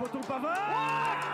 poteau Pavard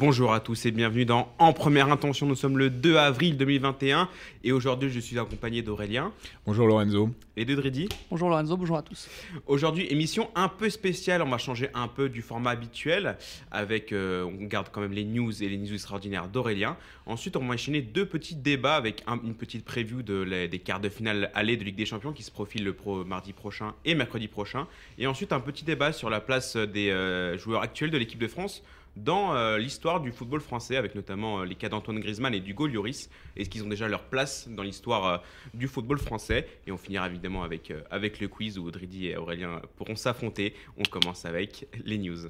Bonjour à tous et bienvenue dans En Première Intention. Nous sommes le 2 avril 2021 et aujourd'hui je suis accompagné d'Aurélien Bonjour Lorenzo. et de Dridi. Bonjour Lorenzo, bonjour à tous. Aujourd'hui émission un peu spéciale, on va changer un peu du format habituel avec, euh, on garde quand même les news et les news extraordinaires d'Aurélien. Ensuite on va enchaîner deux petits débats avec un- une petite preview de les- des quarts de finale aller de Ligue des Champions qui se profilent le pro, mardi prochain et mercredi prochain. Et ensuite un petit débat sur la place des euh, joueurs actuels de l'équipe de France dans euh, l'histoire du football français, avec notamment euh, les cas d'Antoine Griezmann et d'Hugo Lloris. Est-ce qu'ils ont déjà leur place dans l'histoire euh, du football français? Et on finira évidemment avec, avec le quiz où Dridi et Aurélien pourront s'affronter. On commence avec les news.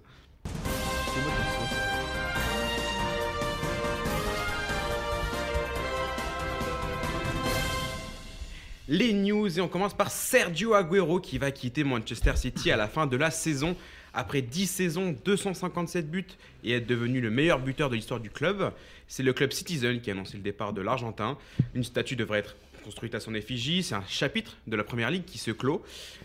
Les news et on commence par Sergio Agüero qui va quitter Manchester City à la fin de la saison. Après 10 saisons, 257 buts et être devenu le meilleur buteur de l'histoire du club, c'est le club Citizen qui a annoncé le départ de l'Argentin. Une statue devrait être construite à son effigie. C'est un chapitre de la Première Ligue qui se clôt.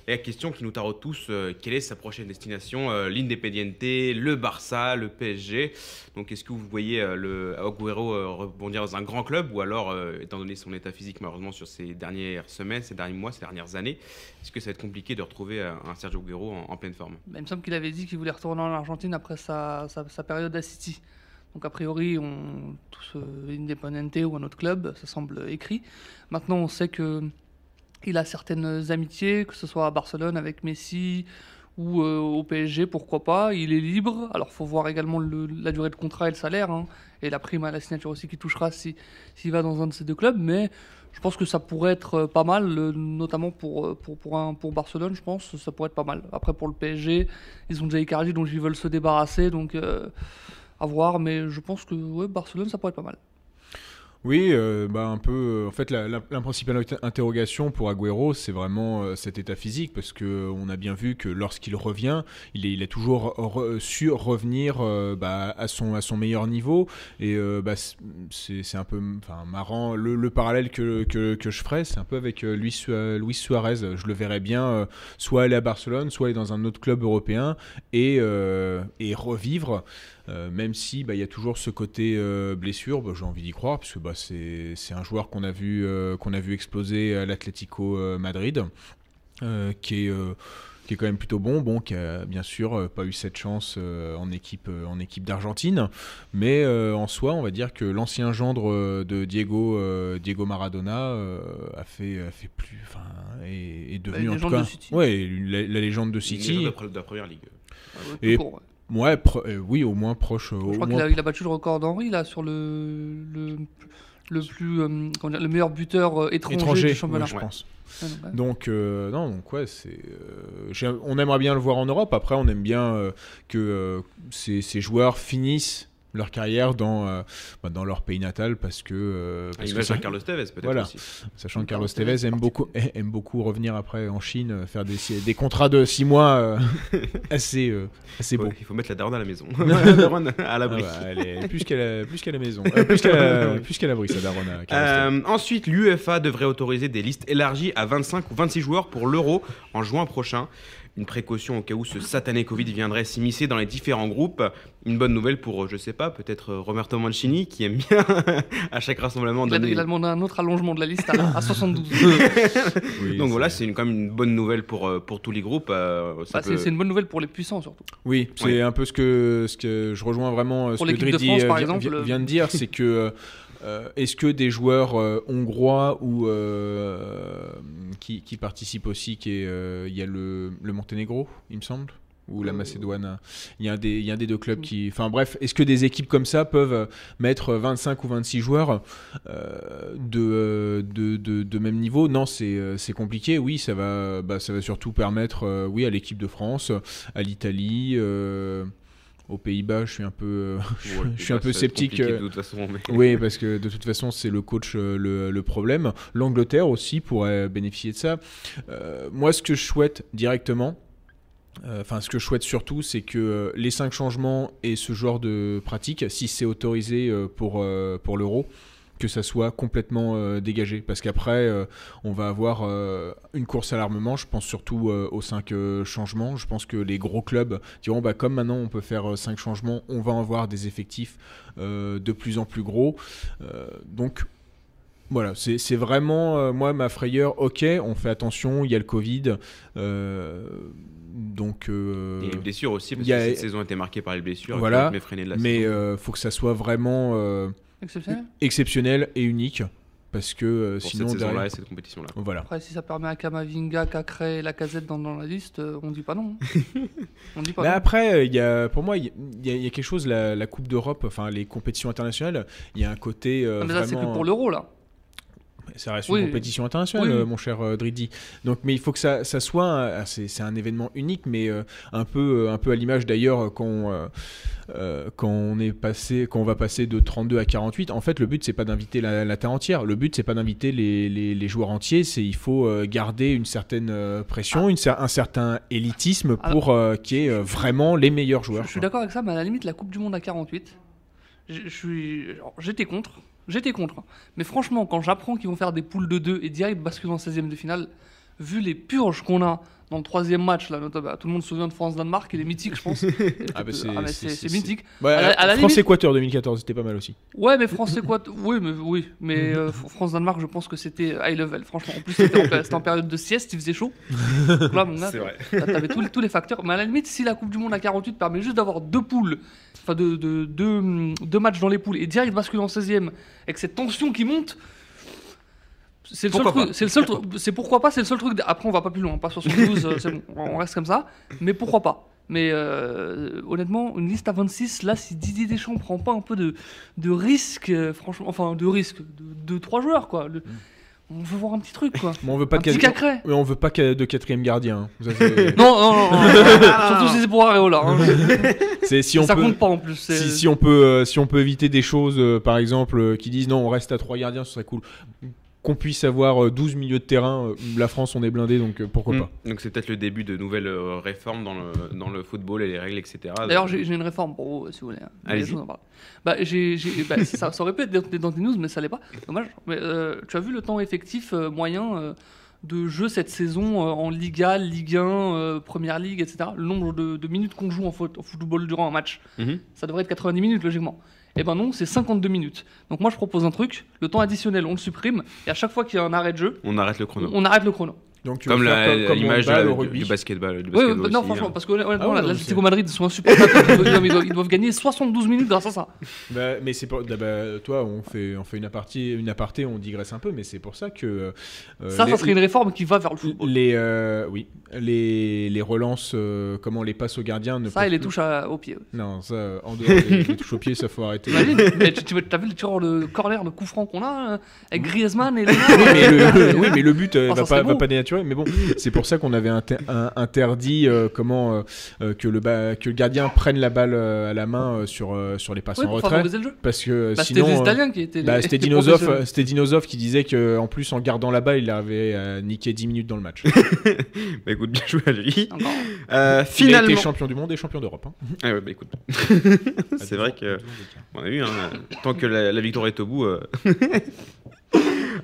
Et la question qui nous taraude tous, euh, quelle est sa prochaine destination euh, L'Independiente, le Barça, le PSG. Donc est-ce que vous voyez euh, le Agüero euh, rebondir dans un grand club ou alors, euh, étant donné son état physique malheureusement sur ces dernières semaines, ces derniers mois, ces dernières années, est-ce que ça va être compliqué de retrouver un Sergio Agüero en, pleine forme? Bah, il me semble qu'il avait dit qu'il voulait retourner en Argentine après sa- sa période à City. Donc a priori, on, tous euh, ou un autre club, ça semble écrit. Maintenant, on sait que il a certaines amitiés, que ce soit à Barcelone avec Messi ou euh, au PSG, pourquoi pas. Il est libre. Alors, faut voir également le- la durée de contrat et le salaire, hein, et la prime à la signature aussi qui touchera si- s'il va dans un de ces deux clubs. Mais je pense que ça pourrait être euh, pas mal, euh, notamment pour, pour, pour, un, pour Barcelone, je pense, ça pourrait être pas mal. Après, pour le PSG, ils ont déjà Icardi, donc ils veulent se débarrasser, donc à voir. Mais je pense que Barcelone, ça pourrait être pas mal. Oui, euh, bah un peu. euh, en fait, la, principale inter- interrogation pour Agüero, c'est vraiment euh, cet état physique, parce que euh, on a bien vu que lorsqu'il revient, il, est, a toujours re- su revenir bah, à son à son meilleur niveau. Et bah, c'est un peu, marrant. Le, le parallèle que, que, que je ferais, c'est un peu avec Luis, Luis Suarez. Je le verrais bien, soit aller à Barcelone, soit aller dans un autre club européen et, et revivre. Euh, même si bah, il y a toujours ce côté euh, blessure, bah, j'ai envie d'y croire, parce que bah, c'est c'est un joueur qu'on a, vu, euh, qu'on a vu exploser à l'Atlético Madrid, euh, qui, est, euh, qui est quand même plutôt bon, bon qui a bien sûr pas eu cette chance euh, en équipe, euh, en équipe d'Argentine, mais euh, en soi, on va dire que l'ancien gendre de Diego, euh, Diego Maradona euh, a, fait, a fait plus, enfin, est, est devenu Bah, en tout légende cas, de City. ouais, la, la légende de City. légende de, la première ligue. Ouais, Et- tout court, ouais. Ouais, euh, oui, au moins proche. euh, Je crois qu'il a, il a battu le record d'Henri là sur le, le, le plus euh, le meilleur buteur euh, étranger, étranger, du championnat. ouais, je pense. Ouais, donc, ouais. Donc, non, donc ouais, c'est. on aimerait bien le voir en Europe. Après, on aime bien que ces, ces joueurs finissent leur carrière dans, euh, bah, dans leur pays natal parce que. euh, À parce que ça- Carlos Tevez peut-être Voilà. aussi. sachant que Carlos Tevez aime beaucoup, aime beaucoup revenir après en Chine, euh, faire des, des contrats de 6 mois euh, assez, euh, assez beaux. Il faut mettre la daronne à la maison. la daronne à Ah l'abri. bah, elle est plus qu'à la, plus qu'à la maison. Euh, plus qu'à la, l'abri, ça daronne à. Euh, ensuite, l'UEFA devrait autoriser des listes élargies à 25 ou 26 joueurs pour l'Euro en juin prochain. Une précaution au cas où ce satané Covid viendrait s'immiscer dans les différents groupes. Une bonne nouvelle pour, euh, je sais pas, peut-être euh, Roberto Mancini qui aime bien à chaque rassemblement Il a, donner. il a demandé un autre allongement de la liste à, à 72. Oui, Donc voilà, c'est- quand même une bonne nouvelle pour, euh, pour tous les groupes. euh, Bah, c'est peut- c'est une bonne nouvelle pour les puissants surtout. Oui, c'est Oui. un peu ce que, ce que je rejoins vraiment euh, ce Pour que Dridi France, par vi- exemple, vi- vient de dire, c'est que euh, est-ce que des joueurs euh, hongrois ou euh, qui, qui participent aussi, qui est, il y a le, le Monténégro, il me semble ou la Macédoine, il y, a un des, il y a un des deux clubs qui... Enfin bref, est-ce que des équipes comme ça peuvent mettre 25 ou 26 joueurs de, de, de, de même niveau? Non, c'est compliqué. Oui, ça va, bah, ça va surtout permettre oui, à l'équipe de France, à l'Italie, aux Pays-Bas, je suis un peu, euh, Ouais, je suis un peu sceptique. euh, De toute façon, mais- oui, parce que de toute façon, c'est le coach euh, le, le problème. L'Angleterre aussi pourrait bénéficier de ça. Euh, moi, ce que je souhaite directement, euh, enfin, ce que je souhaite surtout, c'est que euh, les cinq changements et ce genre de pratique, si c'est autorisé euh, pour, pour l'euro, que ça soit complètement euh, dégagé. Parce qu'après, euh, on va avoir euh, une course à l'armement. Je pense surtout aux 5 changements. Je pense que les gros clubs diront bah, comme maintenant on peut faire 5 changements, on va avoir des effectifs de plus en plus gros. Donc. Voilà, c'est vraiment, moi, ma frayeur, ok, on fait attention, il y a le Covid, donc... euh, Et les blessures aussi, parce il y a- que cette saison a été marquée par les blessures. Voilà, mais freiner de la mais saison. euh, faut que ça soit vraiment Exceptionnel. exceptionnel et unique, parce que euh, pour sinon... cette saison-là et cette compétition-là. Voilà. Après, si ça permet à Kamavinga, Cacré et Lacazette dans, dans la liste, euh, on dit pas non. hein. on dit pas Mais non. après, euh, il y a, pour moi, il y, a- il y a quelque chose, la, la Coupe d'Europe, enfin les compétitions internationales, il y a un côté euh, Ah, mais là, c'est vraiment... que pour l'euro, là. Ça reste Oui. une compétition internationale, Oui. euh, mon cher euh, Dridi. Donc, mais il faut que ça, ça soit, ah, c'est un événement unique, mais euh, un peu, un peu à l'image d'ailleurs quand, euh, quand on est passé, quand on va passer de 32 à 48. En fait, le but c'est pas d'inviter la, la terre entière. Le but c'est pas d'inviter les, les, les joueurs entiers. C'est il faut garder une certaine pression, une cer- un certain élitisme Alors- pour euh, qu'il y ait vraiment les meilleurs joueurs. je suis d'accord avec ça, mais à la limite, la Coupe du Monde à 48, je je suis. alors, J'étais contre. J'étais contre. Mais franchement, quand j'apprends qu'ils vont faire des poules de 2 et direct basculer en 16e de finale, vu les purges qu'on a dans le troisième match, là, notamment, tout le monde se souvient de France-Danemark, il est mythique, je pense. Ah, bah, c'est- Ah, mais c'est- mythique. Ouais, à à France-Équateur 2014, c'était pas mal aussi. Ouais, mais France, c'est quoi t- Oui, mais, oui, mais euh, Fr- France-Danemark, je pense que c'était high level, franchement. En plus, c'était en, période de sieste, il faisait chaud. Donc là, mon gars, C'est vrai. T'a- T'avais tous les, tous les facteurs. Mais à la limite, si la Coupe du Monde à 48 permet juste d'avoir deux poules, enfin de, de- deux, deux matchs dans les poules et direct basculer en 16e, avec cette tension qui monte, c'est le seul Pourquoi truc. pas C'est le seul truc. C'est pourquoi pas, c'est le seul truc. Après, on va pas plus loin, pas 72, euh, c'est bon, on reste comme ça. Mais pourquoi pas? Mais euh, honnêtement, une liste à 26, là, si Didier Deschamps prend pas un peu de, de risque, euh, franchement, enfin de risque, de, de trois joueurs, quoi. le- on veut voir un petit truc, quoi. Mais on veut pas un de petit quat- cacré. mais on veut pas de quatrième gardien. hein. Ça, Non, non, non, non. Surtout si c'est pour Areola. hein. c'est si on ça peut. compte pas en plus. Si, si on peut, euh, si on peut éviter des choses, euh, par exemple, euh, qui disent non, on reste à trois gardiens, ce serait cool. Qu'on puisse avoir euh, 12 milieux de terrain. euh, la France, on est blindé, donc euh, pourquoi Mm. pas. Donc c'est peut-être le début de nouvelles euh, réformes dans le, dans le football et les règles, etc. D'ailleurs, j'ai j'ai une réforme pour vous, si vous voulez. hein. Allez-y. Bah, bah, ça, ça aurait pu être dans- des news, mais ça l'est pas. Dommage. Mais, euh, tu as vu le temps effectif euh, moyen euh, de jeu cette saison euh, en Liga, Ligue 1, euh, Première Ligue, etc. Le nombre de, de minutes qu'on joue en, foot- en football durant un match, Mhm. ça devrait être 90 minutes logiquement. Eh ben non, c'est 52 minutes. Donc moi je propose un truc, le temps additionnel on le supprime, et à chaque fois qu'il y a un arrêt de jeu, On arrête le chrono. on arrête le chrono. Donc, tu veux Comme l'image du, basketball. Du Oui, basketball oui, non, aussi, franchement, hein. parce que honnêtement, Ah ouais, l'Atlético Madrid sont insupportables. ils, doivent, ils doivent- gagner 72 minutes grâce à ça. Bah, mais c'est pour, bah, bah, toi, on fait, on fait une aparté, une aparté, on digresse un peu, mais c'est pour ça que euh, ça, les, ça serait une réforme qui va vers le football. les, euh, oui, les, les relances, euh, comment les passes aux gardiens ne Ça et les touches au pied. Non, ça, en dehors des, des touches au pied, ça faut arrêter. Mais tu, as vu le tireur de corner de coup franc qu'on a euh, avec Griezmann et les oui, mais le, le but euh, ça va, pas, va Mais bon, c'est pour ça qu'on avait inter- un- interdit euh, comment euh, euh, que le ba- que le gardien prenne la balle à la main euh, sur euh, sur les passes Ouais, en retrait, favoriser le jeu. parce que Bah, c'était sinon. les euh, Italiens qui étaient. bah, c'était les Dinosov, professionnels. euh, c'était Dinosov qui disait que en plus en gardant la balle, il avait euh, niqué 10 minutes dans le match. Bah écoute, bien joué à lui. Euh, Il a finalement. été champion du monde et champion d'Europe. hein. Ah ouais, bah écoute. c'est vrai que. On a vu, hein, tant que la, la victoire est au bout.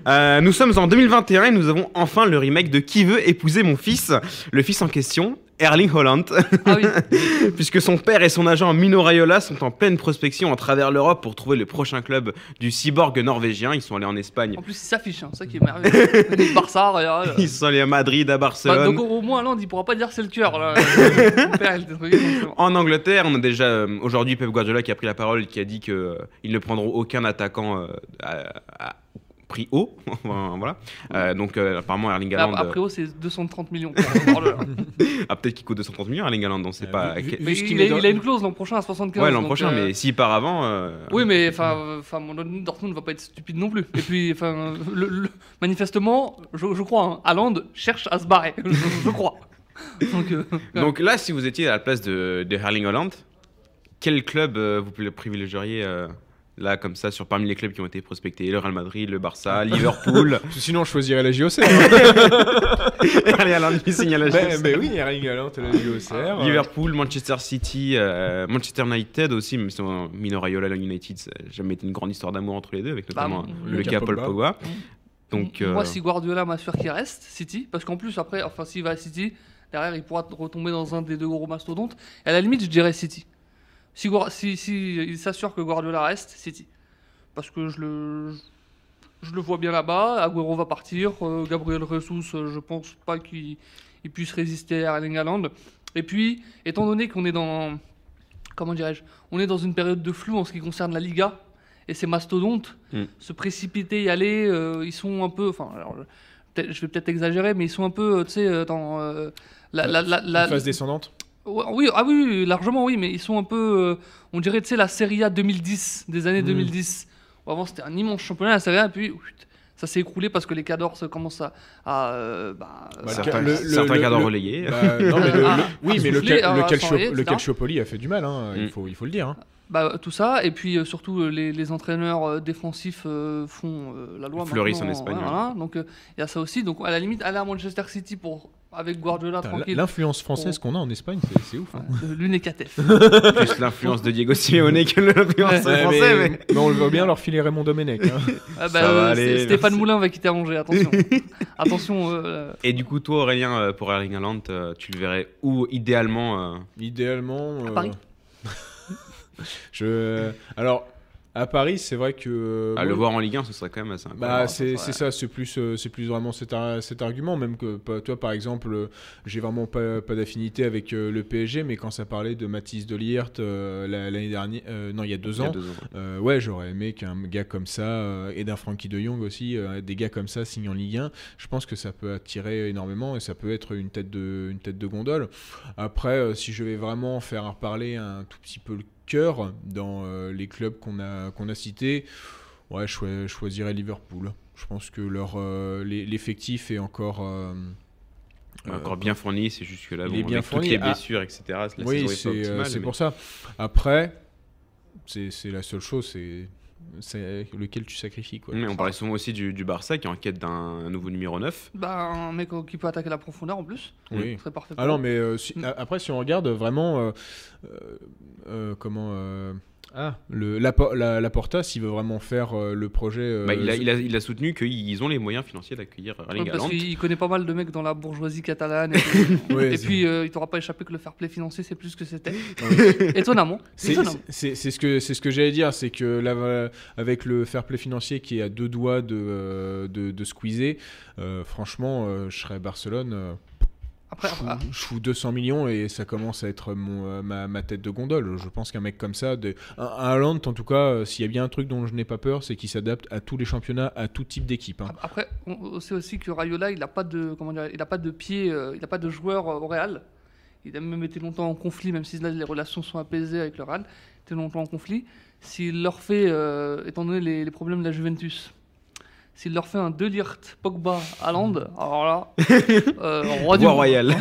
Euh. Nous sommes en 2021 et nous avons enfin le remake de Qui veut épouser mon fils? Le fils en question, Erling Holland, Ah oui, puisque son père et son agent Mino Raiola sont en pleine prospection à travers l'Europe pour trouver le prochain club du cyborg norvégien. Ils sont allés en Espagne, en plus il s'affiche, hein, ça qui est merveilleux. Les Barça, Real. ils sont allés à Madrid, à Bah, Barcelone. donc au moins là, il pourra pas dire c'est le cœur. Là. En Angleterre, on a déjà euh, aujourd'hui Pep Guardiola qui a pris la parole, qui a dit que euh, ils ne prendront aucun attaquant euh, à, à prix haut. Voilà. Euh, donc euh, apparemment Erling Haaland, Après, oh, c'est 230 millions. euh, ah, peut-être qu'il coûte 230 millions Erling Haaland, on sait Euh, pas. vu- quel- Mais il, a, met dans- il a une clause l'an prochain à 75. Ouais, l'an prochain, euh, mais s'il part avant. euh, Oui, mais enfin, euh, Dortmund ne va pas être stupide non plus. Et puis, enfin, le- le- manifestement, je, je crois, hein, Haaland cherche à se barrer. Je, je crois. Donc, euh, Donc là, si vous étiez à la place de, de Erling Haaland, quel club euh, vous privilégieriez euh, Là, comme ça, sur parmi les clubs qui ont été prospectés, le Real Madrid, le Barça, Liverpool. Sinon, je choisirais la JOCR. Erling Haaland qui signe à la mais, JOCR. mais oui, Erling Haaland, la JOCR. Liverpool, Manchester City, euh, Manchester United aussi, mais c'est un Mino Raiola, United, ça n'a jamais été une grande histoire d'amour entre les deux, avec Bah, notamment mm, le le cas Paul Pogba. Donc, Moi, euh, si Guardiola m'assure qu'il reste, City, parce qu'en plus, après, enfin, s'il va à City, derrière, il pourra retomber dans un des deux gros mastodontes. Et à la limite, je dirais City. Si, si, si il s'assure que Guardiola reste, City. Parce que je le, je le vois bien là-bas. Agüero va partir. euh, Gabriel Jesus, euh, je pense pas qu'il il puisse résister à Erling Haaland. Et puis, étant donné qu'on est dans. Comment dirais-je On est dans une période de flou en ce qui concerne la Liga et ses mastodontes. Mm. Se précipiter, y aller, euh, ils sont un peu. Enfin, je vais peut-être exagérer, mais ils sont un peu, euh, tu sais, dans. euh, la, la, la, la- phase descendante. Oui, ah oui, largement oui, mais ils sont un peu, euh, on dirait, tu sais, la Serie A 2010, des années Mm. 2010. Où avant, c'était un immense championnat, la Serie A, et puis ça s'est écroulé parce que les cadors se commencent à... à, euh, bah, Bah, certains, le- le- certains le- cadres le- relayés. Bah, non, mais le- Ah, le- oui, mais le, souffler. Calciopoli a fait du mal, hein, il, Mm. faut, il faut le dire. hein. Bah, tout ça, et puis euh, surtout, euh, les, les entraîneurs euh, défensifs euh, font euh, la loi Fleurissent en maintenant, Espagne, voilà, donc il y a ça aussi. Donc, à la limite, aller à Manchester City pour, avec Guardiola tranquille. L'influence française qu'on a en Espagne, c'est- ouf. hein. Ouais, l'UNECATEF. Plus l'influence de Diego Simeone que l'influence Ouais, Ouais, français. mais, Mais... mais on le voit bien leur filer Raymond Domenech. hein. Ah, Ça bah, va euh, aller, c'est- Stéphane merci. Moulin va quitter Angers, attention. attention. euh, Et du coup, toi, Aurélien, pour Erling Haaland, tu le verrais où idéalement euh, Idéalement. À Paris je... Alors, à Paris, c'est vrai que. à le moi, voir en Ligue 1, ce serait quand même assez. Bah, c'est c'est ça, c'est plus, euh, c'est plus vraiment cet, ar- cet argument, même que toi, par exemple, euh, j'ai vraiment pas, pas d'affinité avec euh, le PSG, mais quand ça parlait de Mathis Delirte euh, la- l'année dernière, euh, non, il y a deux Il y a ans, deux ans. euh, ouais, j'aurais aimé qu'un gars comme ça, et d'un Frankie de Jong aussi, des gars comme ça signent en Ligue 1, je pense que ça peut attirer énormément et ça peut être une tête de, une tête de gondole. Après, si je vais vraiment faire reparler un tout petit peu le cœur dans euh, les clubs qu'on a, qu'on a cités, ouais, je, choi- je choisirais Liverpool. Je pense que leur, euh, l'e- l'effectif est encore... euh, euh, Encore bien fourni, c'est juste que là, il bon, bien avec fourni. toutes les Ah. blessures, etc. La oui, c'est optimale, c'est mais- pour ça. Après, c'est c'est la seule chose, c'est lequel tu sacrifies. Quoi. Mais on parlait souvent aussi du, du Barça qui est en quête d'un nouveau numéro 9. bah, un mec qui peut attaquer la profondeur en plus. Oui. Serait parfait. Ah non, eux. mais euh, si- Mm. après, si on regarde vraiment, euh, euh, euh, comment euh, ah, le la, la, la Porta, s'il veut vraiment faire euh, le projet, euh, Bah, il, a, il, a, il a soutenu qu'ils ont les moyens financiers d'accueillir Erling Ouais, parce qu'il connaît pas mal de mecs dans la bourgeoisie catalane. Et, tout. Ouais, Et c'est- puis, euh, il t'aura pas échappé que le fair play financier, c'est plus ce que c'était. Étonnamment. C'est ce que c'est ce que j'allais dire, c'est que là, avec le fair play financier qui est à deux doigts de euh, de, de squeezer, euh, franchement, euh, je serais à Barcelone. Après, je, fous, après, je fous 200 millions et ça commence à être mon, euh, ma, ma tête de gondole. Je pense qu'un mec comme ça, de, un, un Haaland, en tout cas, euh, s'il y a bien un truc dont je n'ai pas peur, c'est qu'il s'adapte à tous les championnats, à tout type d'équipe. hein. Après, on sait aussi que Rayola, il n'a pas de, comment dire, il a pas de pied, euh, il n'a pas de joueur euh, au Real. Il a même été longtemps en conflit, même si là les relations sont apaisées avec le Real. Il était longtemps en conflit. S'il leur fait, euh, étant donné les, les problèmes de la Juventus, s'il leur fait un Delirte, Pogba, Haaland, alors là, euh, roi du Roi monde. royal.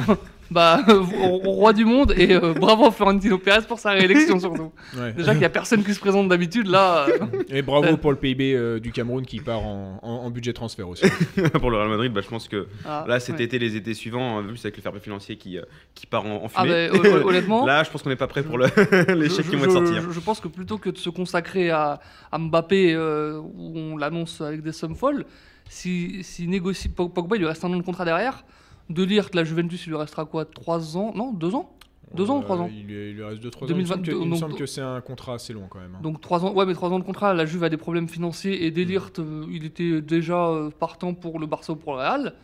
Bah, euh, roi du monde et euh, bravo à Florentino Pérez pour sa réélection surtout. Ouais. Déjà qu'il n'y a personne qui se présente d'habitude là. euh, Et bravo pour le PIB euh, du Cameroun qui part en, en- en budget transfert aussi. pour le Real Madrid, bah, je pense que ah, là, cet ouais. été, les étés suivants, en plus avec le fair play financier qui, euh, qui part en, en Ah, fumée. bah, hon- honnêtement. Là, je pense qu'on n'est pas prêt pour chèques qui vont être sortir. Je, je pense que plutôt que de se consacrer à, à Mbappé, euh, où on l'annonce avec des sommes folles, si, si négocie Pog- Pogba, il lui reste un an de contrat derrière. De lire que la Juventus, il lui restera quoi 3 ans? Non, 2 ans? Deux ans ou trois Euh, ans? il, lui- il lui reste 2-3 ans. Il me semble que, 2022, il me donc- semble que c'est un contrat assez long quand même. hein. Donc 3 ans, ouais, mais 3 ans de contrat. La Juve a des problèmes financiers et Delirte, euh, il était déjà euh, partant pour le Barça ou pour le Real.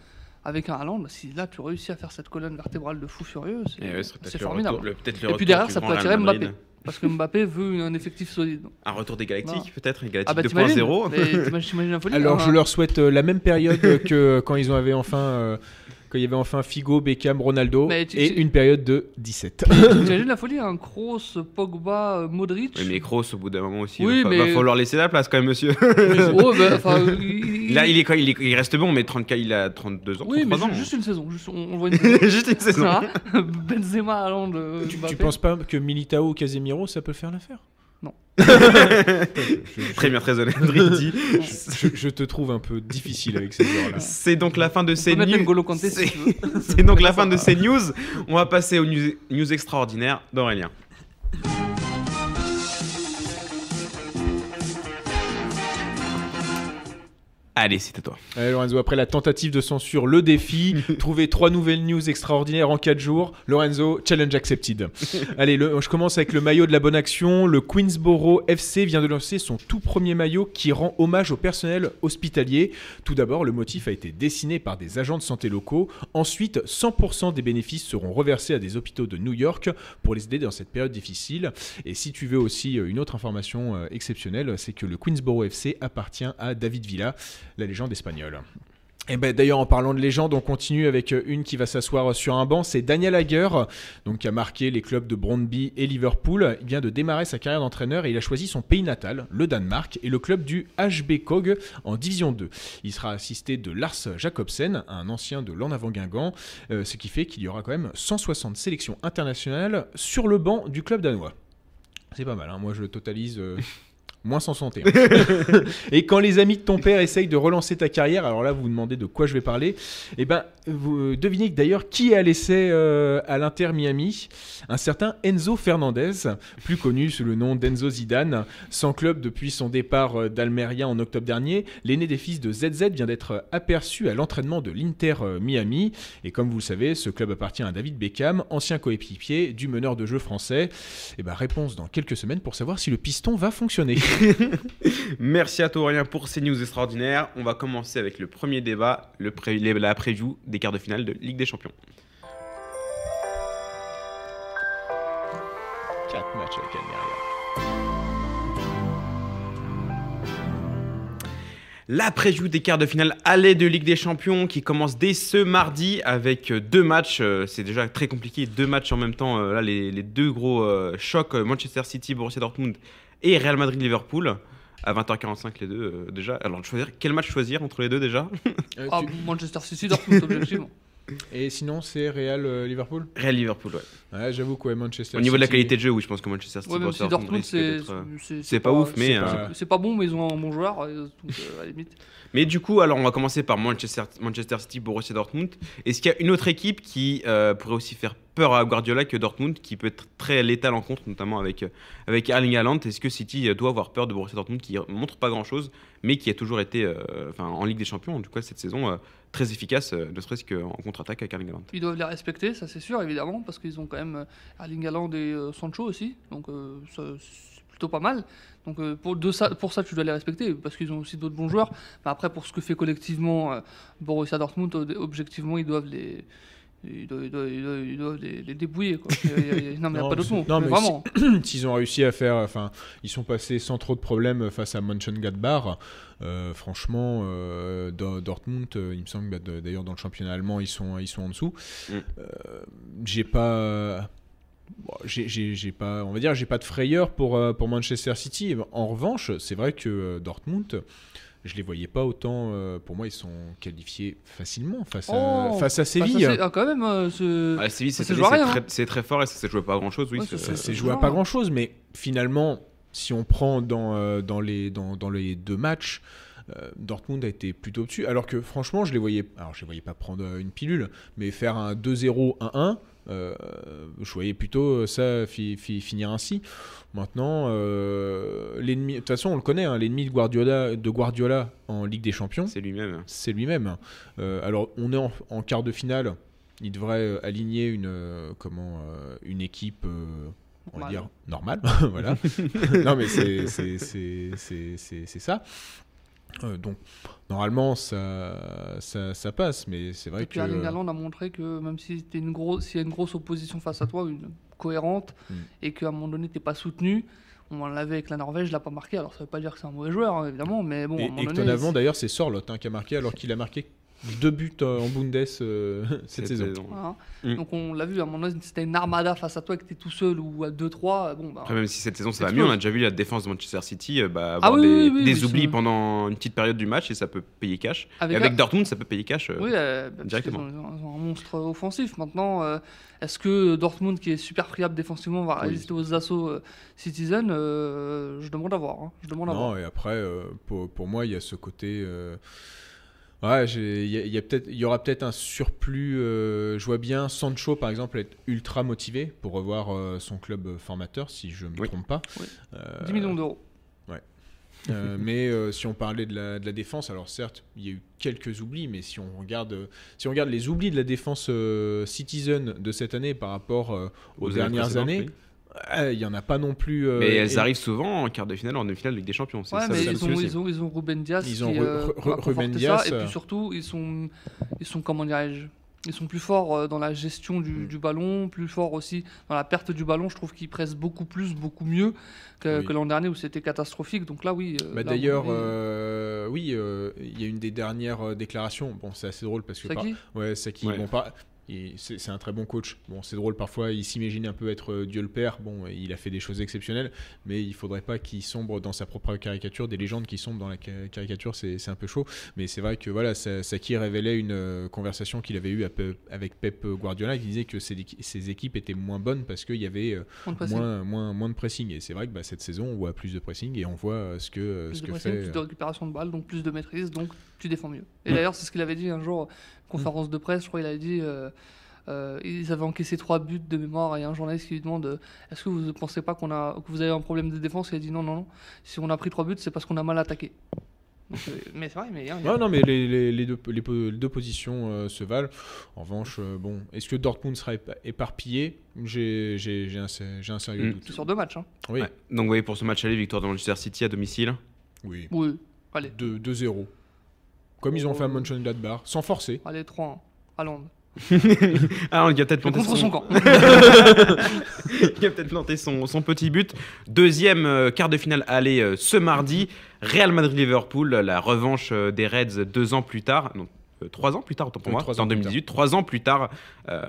Avec un Haaland, bah, si là tu réussis à faire cette colonne vertébrale de fou furieux, c'est Et ouais, formidable. retour- le- Et puis derrière, ça peut attirer Madrid. Mbappé. Parce que Mbappé veut un effectif solide. Un retour des Galactiques, peut-être, un Ah Galactique bah t'imagines 2.0. Mais t'imagines t'imagines la folie Alors hein. je leur souhaite euh, la même période que quand ils ont avait enfin euh, quand il y avait enfin Figo, Beckham, Ronaldo Mais tu- et tu- une période de 17. T'imagines la folie Un Kroos, Pogba, Modric Oui, mais Kroos, au bout d'un moment aussi, Oui, il va, mais- va falloir laisser la place quand même, monsieur. Oh, bah, il- Là, il, est, quoi, il, est- il reste bon, mais 34, il a 32 ans, Oui, mais 33 ans. ju- juste une saison. Juste, on, on voit une saison. Juste une saison. Benzema, Haaland, euh, tu, tu penses pas que Militao ou Casemiro ça peut faire l'affaire? Non. Très bien, très honnête, Dridi. Je, je te trouve un peu difficile avec ces joueurs-là. C'est donc la fin de ces news. Si. C'est donc la fin de ces news. On va passer aux news, news extraordinaires d'Aurélien. Allez, c'est à toi. Allez, Lorenzo, après la tentative de censure, le défi, trouver trois nouvelles news extraordinaires en 4 jours. Lorenzo, challenge accepted. Allez, le- je commence avec le maillot de la bonne action. Le Queensboro FC vient de lancer son tout premier maillot qui rend hommage au personnel hospitalier. Tout d'abord, le motif a été dessiné par des agents de santé locaux. Ensuite, 100% des bénéfices seront reversés à des hôpitaux de New York pour les aider dans cette période difficile. Et si tu veux aussi euh, une autre information euh, exceptionnelle, c'est que le Queensboro FC appartient à David Villa, la légende espagnole. Et ben d'ailleurs en parlant de légende, on continue avec euh, une qui va s'asseoir sur un banc, c'est Daniel Hager, donc qui a marqué les clubs de Brøndby et Liverpool. Il vient de démarrer sa carrière d'entraîneur et il a choisi son pays natal, le Danemark, et le club du HB Kog en Division 2. Il sera assisté de Lars Jacobsen, un ancien de l'En avant Guingamp, euh, ce qui fait qu'il y aura quand même 160 sélections internationales sur le banc du club danois. C'est pas mal, hein. moi je totalise euh, moins 161. Et quand les amis de ton père essayent de relancer ta carrière, alors là vous vous demandez de quoi je vais parler, et ben vous euh, devinez d'ailleurs qui a laissé euh, à l'Inter Miami? Un certain Enzo Fernandez, plus connu sous le nom d'Enzo Zidane, sans club depuis son départ euh, d'Almeria en octobre dernier. L'aîné des fils de ZZ vient d'être aperçu à l'entraînement de l'Inter Miami, et comme vous le savez, ce club appartient à David Beckham, ancien coéquipier du meneur de jeu français. Et ben réponse dans quelques semaines pour savoir si le piston va fonctionner. Merci à toi, Aurélien, pour ces news extraordinaires. On va commencer avec le premier débat, le pré- les- la preview des quarts de finale de Ligue des Champions. 4 matchs avec. La preview des quarts de finale aller de Ligue des Champions qui commence dès ce mardi avec euh, deux matchs. euh, C'est déjà très compliqué, deux matchs en même temps. euh, Là, les, les deux gros chocs Manchester City, Borussia Dortmund et Real Madrid-Liverpool. À 20h45 les deux euh, déjà. Alors choisir quel match choisir entre les deux déjà? Euh, Ah, tu- Manchester City, Dortmund, objectivement. Et sinon, c'est Real euh, Liverpool Real Liverpool ouais. Ouais, j'avoue quoi, Manchester Au niveau de la qualité de jeu, oui, je pense que Manchester City, Ouais, même Borussia si Dortmund, c'est euh, pas ouf, mais, c'est euh, pas- c'est pas bon, mais ils ont un bon joueur, euh, donc, euh, à la limite. Mais du coup, alors on va commencer par Manchester, Manchester City, Borussia Dortmund. Est-ce qu'il y a une autre équipe qui euh, pourrait aussi faire peur à Guardiola que Dortmund, qui peut être très létale en contre, notamment avec, avec Erling Haaland? Est-ce que City doit avoir peur de Borussia Dortmund, qui montre pas grand-chose, mais qui a toujours été, euh, enfin, en Ligue des Champions, en tout cas cette saison, euh, très efficace, euh, ne serait-ce qu'en contre-attaque avec Erling Ils doivent les respecter, ça c'est sûr, évidemment, parce qu'ils ont quand même euh, Erling Haaland et euh, Sancho aussi, donc ça, c'est plutôt pas mal. Donc pour, ça, pour ça, tu dois les respecter, parce qu'ils ont aussi d'autres bons joueurs. Mais après, pour ce que fait collectivement Borussia Dortmund, ob- objectivement, ils doivent les... Ils doivent, ils doivent- ils doivent- ils doivent les, les débrouiller. Quoi. Il il non, mais il n'y a pas d'autre mot. non, mais vraiment. S'ils ont réussi à faire, enfin, ils sont passés sans trop de problèmes face à Mönchengladbach. Euh, franchement, euh, Do- Dortmund, euh, il me semble bah, d'ailleurs dans le championnat allemand, ils sont, ils sont en dessous. Mm. Euh, j'ai pas. bon, j'ai- pas, on va dire, j'ai pas de frayeur pour, euh, pour Manchester City. En revanche, c'est vrai que euh, Dortmund, je les voyais pas autant. euh, pour moi, ils sont qualifiés facilement face à, Oh, face à Bah, Séville. c'est- ah, quand même, euh, ce- Ah, Séville, c'est très, hein. c'est très fort et ça s'est joué pas à grand-chose, oui. Ouais, ça, s'est joué à pas grand chose, mais finalement, si on prend dans, euh, dans, les, dans, dans les deux matchs, euh, Dortmund a été plutôt au-dessus. Alors que franchement, je les voyais, alors je les voyais pas prendre euh, une pilule, mais faire un 2-0, 1-1, euh, je voyais plutôt ça fi- fi- finir ainsi. Maintenant, euh, l'ennemi, de toute façon, on le connaît, hein, l'ennemi de Guardiola, de Guardiola en Ligue des Champions, C'est lui-même. c'est lui-même. Euh, alors, on est en, en quart de finale. Il devrait aligner une, comment, une équipe, on va dire, normale. voilà. non, mais c'est ça. Euh, donc, normalement, ça, ça, ça passe, mais c'est vrai Et puis que. Erling Haaland a montré que même si t'es une grosse, s'il y a une grosse opposition face à toi, une cohérente, Mm. et qu'à un moment donné t'es pas soutenu, on l'avait avec la Norvège, je l'a pas marqué. Alors ça veut pas dire que c'est un mauvais joueur, hein, évidemment, mais bon. à un Et, et que ton avant, d'ailleurs, c'est Sorlot hein, qui a marqué, alors qu'il a marqué deux buts euh, en Bundes euh, cette, saison. Voilà. Mm. Donc on l'a vu, à un moment donné, c'était une armada face à toi, que tu es tout seul ou à 2-3. Bon, bah, Après, même si cette saison ça va mieux, on a déjà vu la défense de Manchester City euh, bah, Ah avoir oui, des, oui, oui, des oui, oublis pendant une petite période du match et ça peut payer cash. avec, et avec Dortmund, ça peut payer cash. euh, Oui, euh, bah, directement. ont- ils ont un monstre offensif. Maintenant, euh, est-ce que Dortmund, qui est super friable défensivement, va Oui. résister aux assauts euh, Citizen Euh, Je demande à voir. hein. Je demande à voir. Non, et après, euh, pour, pour moi, il y a ce côté. Euh, Ouais, il y, a- il y a peut-être, il y aura peut-être un surplus. euh, je vois bien Sancho, par exemple, être ultra motivé pour revoir euh, son club formateur, si je ne me Oui. trompe pas. Oui. Euh, 10 millions d'euros. euh, mais euh, si on parlait de la, de la défense, alors certes, il y a eu quelques oublis, mais si on regarde, euh, si on regarde les oublis de la défense euh, Citizen de cette année par rapport euh, aux, dernières années, oui. Euh, il y en a pas non plus. euh, Mais elles et- arrivent souvent en quart de finale, en demi-finale de Ligue des Champions. C'est Ouais, ça mais ils ont, ils, ont, ils ont Ruben Diaz Ils qui ont Ru- euh, Ruben ça, et euh. puis surtout ils sont ils sont comment dirais-je ils sont plus forts euh, dans la gestion du, Mm. du ballon, plus forts aussi dans la perte du ballon. Je trouve qu'ils pressent beaucoup plus, beaucoup mieux que, Oui. que l'an dernier où c'était catastrophique. Donc là, oui. euh, Bah, D'ailleurs, oui. euh, oui, euh, il y a une des dernières euh, déclarations. Bon, c'est assez drôle parce que. par- Saki Ouais, Saki, Ouais. bon, c'est un très bon coach. Bon, c'est drôle parfois, il s'imagine un peu être euh, Dieu le Père. Bon, il a fait des choses exceptionnelles, mais il faudrait pas qu'il sombre dans sa propre caricature. Des légendes qui sombrent dans la ca- caricature, c'est un peu chaud. Mais c'est vrai que voilà, Sa- Saki révélait une euh, conversation qu'il avait eue avec Pep Guardiola qui disait que ses, équi- ses équipes étaient moins bonnes parce qu'il y avait euh, moins, moins, moins de pressing. Et c'est vrai que bah, cette saison, on voit plus de pressing et on voit ce que, plus ce de que pressing, fait. plus de récupération de balles, donc plus de maîtrise, donc tu défends mieux. Et Mm. d'ailleurs, c'est ce qu'il avait dit un jour, conférence de presse, je crois, il avait dit. euh, euh, ils avaient encaissé trois buts de mémoire et un journaliste qui lui demande euh, Est-ce que vous ne pensez pas qu'on a, que vous avez un problème de défense? Il a dit non, non, non. Si on a pris trois buts, c'est parce qu'on a mal attaqué. Donc, euh, mais c'est vrai, mais a- Ouais, non, mais les, les- les deux, les po- les deux positions euh, se valent. En revanche, euh, bon, est-ce que Dortmund sera épa- éparpillé? J'ai j'ai- j'ai un, un sérieux Mm. doute. sur deux matchs. Hein. Oui, Ouais. Donc, vous voyez, pour ce match aller, victoire de Manchester City à domicile? oui. Oui, allez, 2 2-0. Comme ils ont fait à Oh. Mönchengladbach, sans forcer. allez 3-1 à Londres. Ah, il a peut-être planté contre son camp. il a peut-être planté son, son petit but. Deuxième euh, quart de finale aller euh, ce mardi. Real Madrid-Liverpool, la revanche euh, des Reds deux ans plus tard. Non, euh, trois ans plus tard, autant pour Euh, moi. en ans plus 2018. Trois ans plus tard, euh,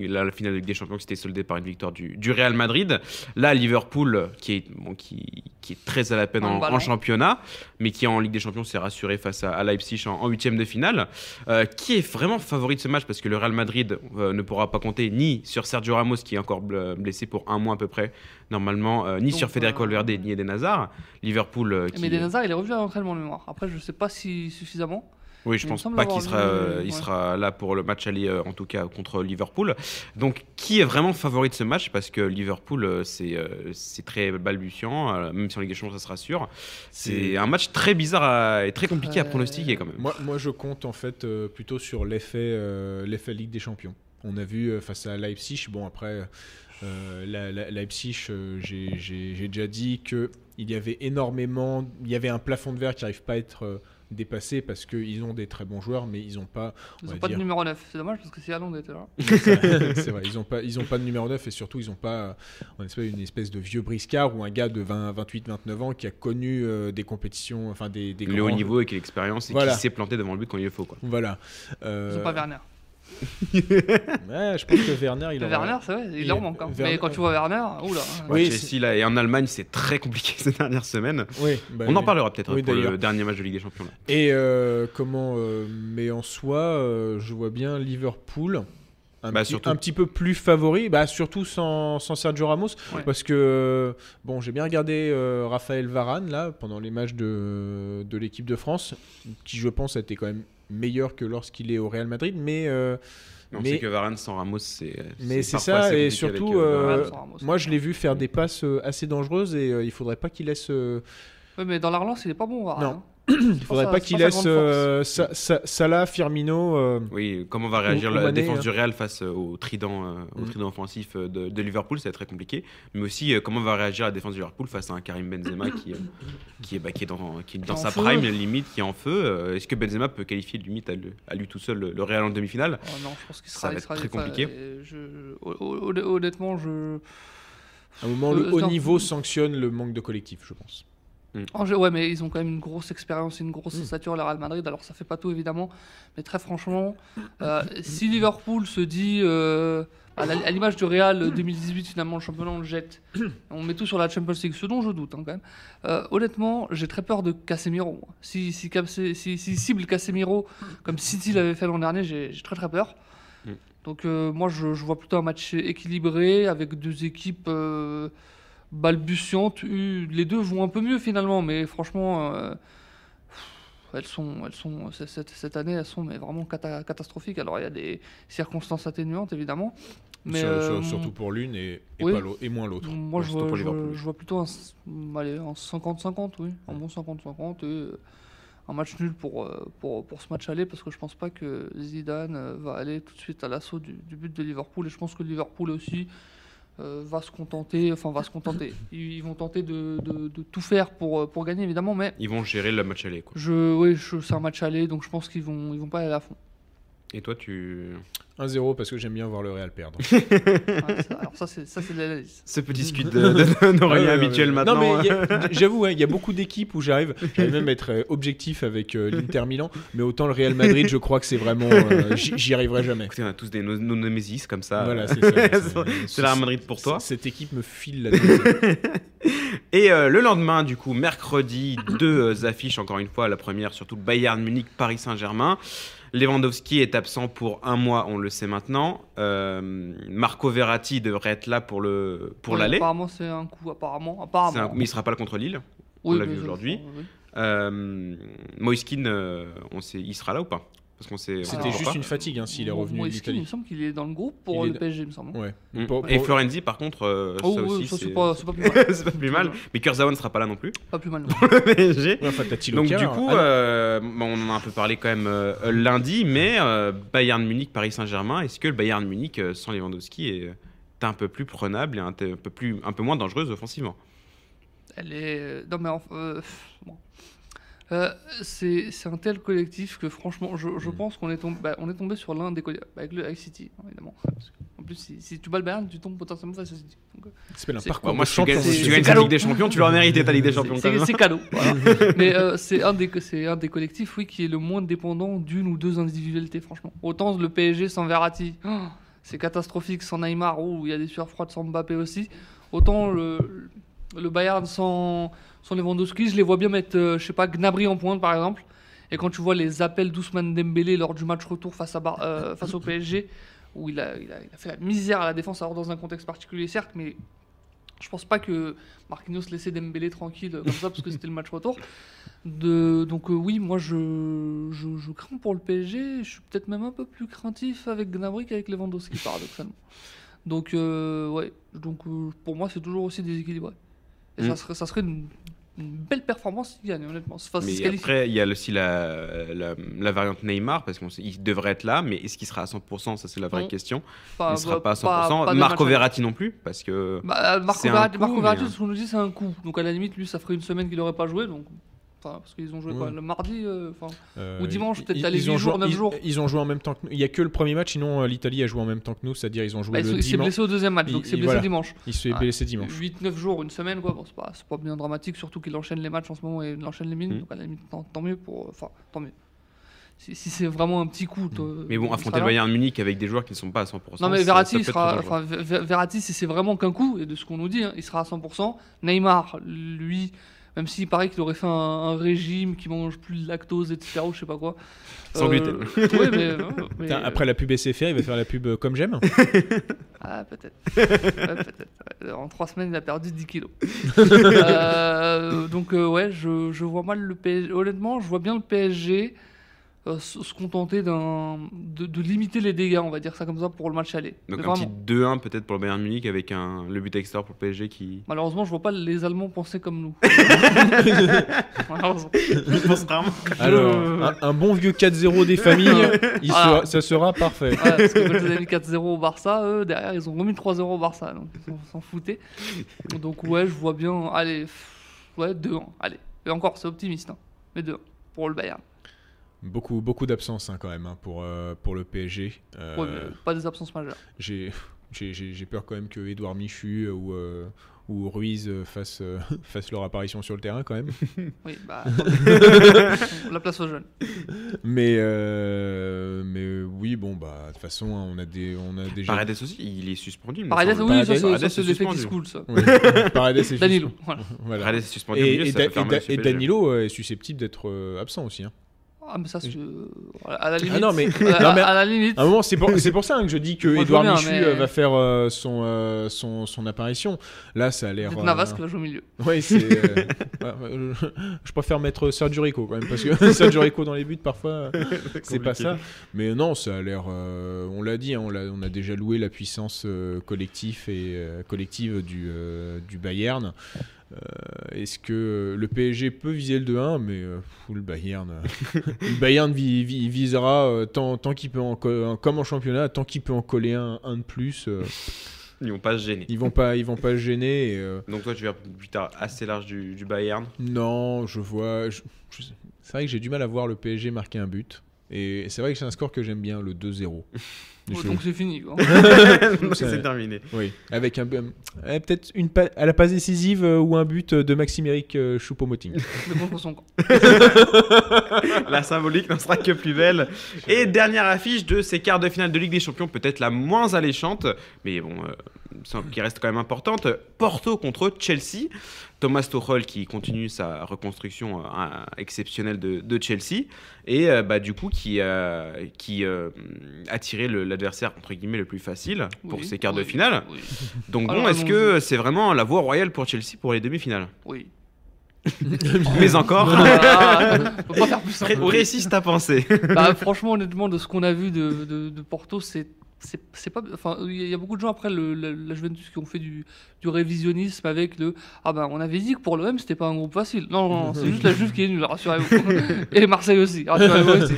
là, la finale de Ligue des Champions qui s'était soldée par une victoire du, du Real Madrid. Là, Liverpool, qui est, bon, qui, qui est très à la peine en, en championnat, mais qui en Ligue des Champions s'est rassuré face à, à Leipzig en huitième de finale. Euh, qui est vraiment favori de ce match? Parce que le Real Madrid euh, ne pourra pas compter ni sur Sergio Ramos qui est encore bl- blessé pour un mois à peu près normalement, euh, ni Donc, sur Federico euh, Valverde ni Eden Hazard. Liverpool euh, qui... Mais Eden Hazard, il est revenu à l'entraînement de mémoire. Après, je sais pas si suffisamment. Oui, je il pense pas qu'il sera, vu, euh, il ouais. sera là pour le match aller, euh, en tout cas contre Liverpool. Donc, qui est vraiment favori de ce match? Parce que Liverpool, euh, c'est euh, c'est très balbutiant, euh, même si en Ligue des Champions, ça se rassure. C'est un match très bizarre à- et très compliqué à pronostiquer quand même. Moi, moi, je compte en fait euh, plutôt sur l'effet euh, l'effet Ligue des Champions. On a vu euh, face à Leipzig, bon après euh, la- la- Leipzig, euh, j'ai j'ai- j'ai déjà dit que il y avait énormément, il y avait un plafond de verre qui n'arrive pas à être euh, dépassé parce qu'ils ont des très bons joueurs, mais ils n'ont pas, Ils on n'ont pas dire- de numéro 9. C'est dommage parce que Haaland était là. c'est vrai, ils n'ont pas, ils ont pas de numéro 9 et surtout ils n'ont pas on espère, une espèce de vieux briscard ou un gars de 20, 28, 29 ans qui a connu euh, des compétitions, enfin des, des le haut grands- niveau et qui a l'expérience et Voilà. qui s'est planté devant le but quand il le faut. Quoi. Voilà. Ils Euh, n'ont pas Werner. Ouais, je pense que Werner, il aura- Werner, c'est vrai, il il- manque. hein. Werner- Mais quand tu vois Werner, oula. hein. Oui, Ouais, Chelsea là, et en Allemagne, c'est très compliqué ces dernières semaines. Oui, bah, On en parlera peut-être oui, pour le dernier match de Ligue des Champions. là. Et euh, comment euh, Mais en soi, euh, je vois bien Liverpool. Un, Bah, petit, surtout- un petit peu plus favori, bah, surtout sans, sans Sergio Ramos, Ouais. parce que bon, j'ai bien regardé euh, Raphaël Varane là pendant les matchs de, de l'équipe de France, qui je pense a été quand même meilleur que lorsqu'il est au Real Madrid, mais euh, on Mais- sait que Varane sans Ramos, c'est. Mais c'est ça, et surtout, avec, euh, euh, Ramos. moi je l'ai vu faire des passes euh, assez dangereuses et euh, il faudrait pas qu'il laisse. euh, Ouais, mais dans la relance, il est pas bon, Varane. Non. hein. Il faudrait sa- pas qu'il laisse euh, Sa- Sa- Salah, Firmino. euh, Oui, comment va réagir Ou- la ou Mané, défense hein. du Real face euh, au trident, euh, au Mm. trident offensif euh, de, de Liverpool, ça va être très compliqué. Mais aussi, euh, comment va réagir la défense du Liverpool face à un Karim Benzema qui, euh, qui, est, bah, qui est dans, qui est dans en sa feu. prime, limite, qui est en feu. Euh, Est-ce que Benzema peut qualifier limite à, lui- à lui tout seul le, le Real en demi-finale? Oh non, je pense qu'il Ça sera. va être sera- très compliqué. euh, je- Honnêtement, je. à un moment, Euh, le haut non. niveau sanctionne le manque de collectif, je pense. Angers, ouais, mais ils ont quand même une grosse expérience, une grosse Mm. stature, le Real Madrid. Alors ça fait pas tout évidemment, mais très franchement, euh, si Liverpool se dit, euh, à l'image du Real 2018, finalement le championnat on le jette, on met tout sur la Champions League, ce dont je doute hein, quand même. Euh, honnêtement, j'ai très peur de Casemiro. Si si, cible Casemiro comme City l'avait fait l'an dernier, j'ai très très peur. Mm. Donc moi je, je vois plutôt un match équilibré avec deux équipes. Balbutiantes. Les deux vont un peu mieux finalement, mais franchement, euh, elles sont, elles sont cette, cette année, elles sont mais vraiment cata- catastrophiques. Alors il y a des circonstances atténuantes évidemment, mais Sur- euh, sur- surtout pour l'une et, et, oui. pas l'au- et moins l'autre. moi je vois, je, je vois plutôt un, s- allez, un 50-50, oui, un bon 50-50 et euh, un match nul pour, pour, pour ce match aller parce que je pense pas que Zidane va aller tout de suite à l'assaut du, du but de Liverpool et je pense que Liverpool aussi euh, va se contenter, enfin va se contenter. Ils, vont tenter de, de- de tout faire pour, euh, pour gagner évidemment, mais Ils vont gérer le match aller. Quoi. je, oui, je- c'est un match aller donc je pense qu'ils vont, ils vont pas aller à fond. Et toi, tu. 1-0 parce que j'aime bien voir le Real perdre. Ouais, ça- alors ça c'est ça c'est de l'analyse. Ce petit scud de, de, d'Aurélien Ah habituel ouais. maintenant. Non, mais il a- j'avoue, hein, il y a beaucoup d'équipes où j'arrive, j'arrive même à être euh, objectif avec euh, l'Inter Milan, mais autant le Real Madrid, je crois que c'est vraiment. euh, j'y arriverai jamais. Écoutez, on a tous des nos, némésis comme ça. Voilà, c'est ça. C'est la Real Madrid pour toi. Cette équipe me file la tête. Et euh, le lendemain, du coup, mercredi, deux euh, affiches, encore une fois, la première, surtout Bayern Munich, Paris Saint-Germain. Lewandowski est absent pour un mois, on le sait maintenant. Euh, Marco Verratti devrait être là pour le pour l'aller. Apparemment c'est un coup, apparemment. Apparemment. un- Mais il sera pas là contre Lille. on l'a vu aujourd'hui. oui. Euh, Moiskin, euh, on sait, il sera là ou pas? Parce qu'on C'était juste pas. une fatigue hein, s'il est revenu il me semble qu'il est dans le groupe pour le PSG, il me semble. Ouais. Mm. Pour- Et pour- Florenzi, par contre, euh, Oh, ça oui, aussi, c'est pas, plus mal. c'est pas plus mal. Mais Kurzawa ne sera pas là non plus. Pas plus mal. non. Le PSG. Ouais, enfin, t'as Thilo Donc du coup, Ah, euh, on en a un peu parlé quand même euh, lundi, mais euh, Bayern Munich, Paris Saint-Germain, est-ce que le Bayern Munich sans Lewandowski est un peu plus prenable et un, peu plus, un peu moins dangereuse offensivement? Elle est. Non, mais enfin, euh, bon. Euh, c'est c'est un tel collectif que franchement, je, je Mm. pense qu'on est, tombé, bah, on est tombé sur l'un des collectifs. avec, le, avec City, hein, évidemment. Parce que, en plus, si, si tu bats le Bayern, tu tombes potentiellement face à City. Donc, euh, s'appelle un c'est- parcours. Moi, de si tu gagnes, champion, si tu gagnes c'est cadeau. Ligue des Champions, tu l'auras mérité ta Ligue des Champions. c'est- c'est c'est cadeau. voilà. mais euh, c'est un, des- c'est un des collectifs oui, qui est le moins dépendant d'une ou deux individualités, franchement. Autant le PSG sans Verratti, oh, c'est catastrophique, sans Neymar, oh, il y a des sueurs froides sans Mbappé aussi. Autant le, le Bayern sans, sans Lewandowski, je les vois bien mettre, euh, je sais pas, Gnabry en pointe par exemple. Et quand tu vois les appels d'Ousmane Dembélé lors du match retour face, à Bar- euh, face au PSG, où il a, il, a, il a fait la misère à la défense, alors dans un contexte particulier certes, mais je pense pas que Marquinhos laissait Dembélé tranquille euh, comme ça parce que c'était le match retour. De, donc euh, oui, moi je, je, je crains pour le PSG. Je suis peut-être même un peu plus craintif avec Gnabry qu'avec Lewandowski paradoxalement. Donc euh, ouais, donc pour moi c'est toujours aussi déséquilibré. Et Mm. ça serait, ça serait une, une belle performance s'il gagne honnêtement. Enfin, Mais après, il y a aussi la, la, la variante Neymar, parce qu'il devrait être là, mais est-ce qu'il sera à 100% Ça, c'est la vraie Non. question. Pas- il ne sera bah, pas à 100%. pas Marco Verratti non plus, parce que. Bah, Marco Verratti, Marco ce qu'on nous dit, c'est un coup. Donc à la limite, lui, ça ferait une semaine qu'il n'aurait pas joué. Donc, parce qu'ils ont joué quoi, Ouais. le mardi. euh, enfin, Euh, Ou dimanche, peut-être huit joué- jours, neuf ils- jours. Ils ont joué en même temps que nous. Il y a que le premier match, sinon euh, l'Italie a joué en même temps que nous, c'est-à-dire ils ont joué bah, il le s- il s'est dimanche. blessé au deuxième match, donc Il- il s'est il- blessé voilà. dimanche. Il se fait Ouais. blesser dimanche. 8-9 jours, une semaine, quoi. Bon, c'est pas, c'est pas bien dramatique, surtout qu'il enchaîne les matchs en ce moment et il enchaîne les mines. Mm. Donc à la limite, tant, tant mieux pour. Enfin, tant mieux. Si, si c'est vraiment un petit coup. toi, Mm. Mais bon, il affronter le. Bayern Munich avec des joueurs qui ne sont pas à 100%. Non mais Verratti, ça il sera, enfin, Ver- Ver- Verratti, si c'est vraiment qu'un coup, et de ce qu'on nous dit, hein, il sera à 100%. Neymar, lui, même s'il paraît qu'il aurait fait un, un régime qui mange plus de lactose, etc., ou je sais pas quoi. Sans gluten. oui, mais, euh, mais- Putain, après la pub SFR, il va faire la pub euh, comme j'aime. Ah, peut-être. Ouais, peut-être. Ouais. En trois semaines, il a perdu 10 kilos. Euh, donc, euh, ouais, je, je vois mal le PSG. Honnêtement, je vois bien le PSG euh, se contenter d'un, de, de limiter les dégâts, on va dire ça comme ça, pour le match aller. Donc Mais un vraiment. petit 2-1 peut-être pour le Bayern Munich avec un, le but extra pour le PSG qui. Malheureusement, je vois pas les Allemands penser comme nous. Malheureusement. Je pense rarement. Alors, un, un bon vieux 4-0 des familles, il Ah. sera- ça sera parfait. Ouais, parce que quand ils avaient mis 4-0 au Barça, eux, derrière, ils ont remis 3-0 au Barça. Donc, ils s'en- s'en foutaient. Donc, ouais, je vois bien. Allez, pff, ouais, 2-1. Allez. Et encore, c'est optimiste. hein. Mais 2-1 pour le Bayern. Beaucoup, beaucoup d'absences hein, quand même hein, pour, euh, pour le PSG. Euh, Ouais, pas des absences majeures. j'ai J'ai- J'ai j'ai peur quand même que Edouard Michu ou, euh, ou Ruiz euh, fassent, euh, fassent leur apparition sur le terrain quand même. Oui, bah. la place aux jeunes. Mais, euh, mais oui, bon, bah, de toute façon, hein, on a, des, on a déjà. Paredes aussi, il est suspendu. il me Paredes, oui, ça, Paredes, c'est- Paredes ça, est suspendu. ça. Oui. Paredes est Danilo, suspendu. voilà. Voilà. Paredes est suspendu. Et, milieu, et ça Da- peut faire et mal Da- au CPG. et Danilo est susceptible d'être euh, absent aussi. hein. Ah, mais ça, c'est. À la limite. Ah non, mais, à, non, mais à la limite. à un moment, c'est pour, c'est pour ça hein, que je dis que Moi, Edouard bien, Michu mais- euh, va faire euh, son, euh, son, son apparition. Là, ça a l'air. Euh, Navas qui va jouer au milieu. Oui, c'est. euh, ouais, euh, je préfère mettre Sergio Rico quand même, parce que Sergio Rico dans les buts, parfois, euh, c'est pas ça. Mais non, ça a l'air. euh, on l'a dit, hein, on, l'a- on a déjà loué la puissance euh, collective, et, euh, collective du, euh, du Bayern. Euh, Est-ce que le PSG peut viser le 2-1 Mais euh, pff, le Bayern, euh, le Bayern vi- vi- visera euh, tant, tant qu'il peut en co- comme en championnat, tant qu'il peut en coller un, un de plus. euh, Ils vont pas se gêner. ils vont pas, ils vont pas se gêner. et, euh, Donc toi, tu verras plus tard assez large du, du Bayern? Non, je vois. je- je- c'est vrai que j'ai du mal à voir le PSG marquer un but. Et c'est vrai que c'est un score que j'aime bien, le 2-0. Oh, Donc c'est fini, quoi. C'est terminé. Oui, avec un euh, euh, peut-être une pa- à la passe décisive euh, ou un but de Maxime-Éric euh, Choupo-Moting. La symbolique n'en sera que plus belle. Et dernière affiche de ces quarts de finale de Ligue des Champions, peut-être la moins alléchante, mais bon, euh, qui reste quand même importante. Porto contre Chelsea. Thomas Tuchel qui continue sa reconstruction euh, exceptionnelle de, de Chelsea et euh, bah, du coup qui, euh, qui euh, a tiré l'adversaire entre guillemets le plus facile pour Oui, ces quarts de finale. Oui. Donc bon, Alors, est-ce que c'est vraiment la voie royale pour Chelsea pour les demi-finales? Oui. Mais encore. On peut pas faire plus ta pensée. Bah, franchement, honnêtement, de ce qu'on a vu de, de, de Porto, c'est c'est c'est pas enfin il y a beaucoup de gens après le, la, la Juventus qui ont fait du, du révisionnisme avec le ah ben on avait dit que pour l'OM c'était pas un groupe facile. Non non, non, c'est juste la Juve qui est nulle rassurez-vous. Et Marseille aussi rassurez-vous aussi.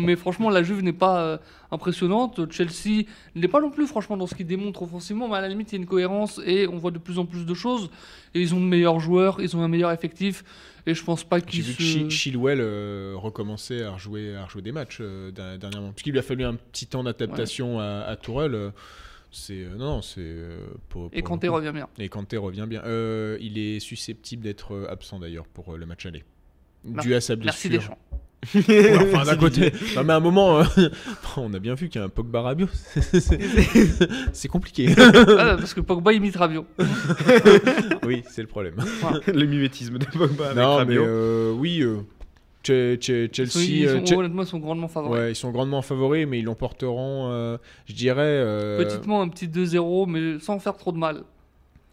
Mais franchement la Juve n'est pas euh, impressionnante Chelsea n'est pas non plus franchement dans ce qu'il démontre offensivement mais à la limite il y a une cohérence et on voit de plus en plus de choses et ils ont de meilleurs joueurs ils ont un meilleur effectif et je pense pas J'ai qu'ils vu que se... Chilwell euh, recommençait à rejouer, à rejouer des matchs euh, der- dernièrement. Puisqu'il lui a fallu un petit temps d'adaptation à, à Tourelle. euh, c'est euh, non, c'est pour, et Kanté revient bien Et Kanté revient bien. Il est susceptible d'être absent d'ailleurs pour le match aller. Mer- Dû à sa merci blessure. Deschamps Ouais, enfin, d'un côté. Non, mais à un moment, euh, on a bien vu qu'il y a un Pogba Rabiot. C'est- compliqué. Ah, parce que Pogba imite Rabiot oui, c'est le problème. le mimétisme de Pogba avec non, mais euh, oui, euh, Ils sont- Chelsea. ils sont- Che- honnêtement, ils sont grandement favoris. Ouais, ils sont grandement favoris, mais ils l'emporteront, euh, je dirais. euh, Petitement, un petit 2-0, mais sans faire trop de mal.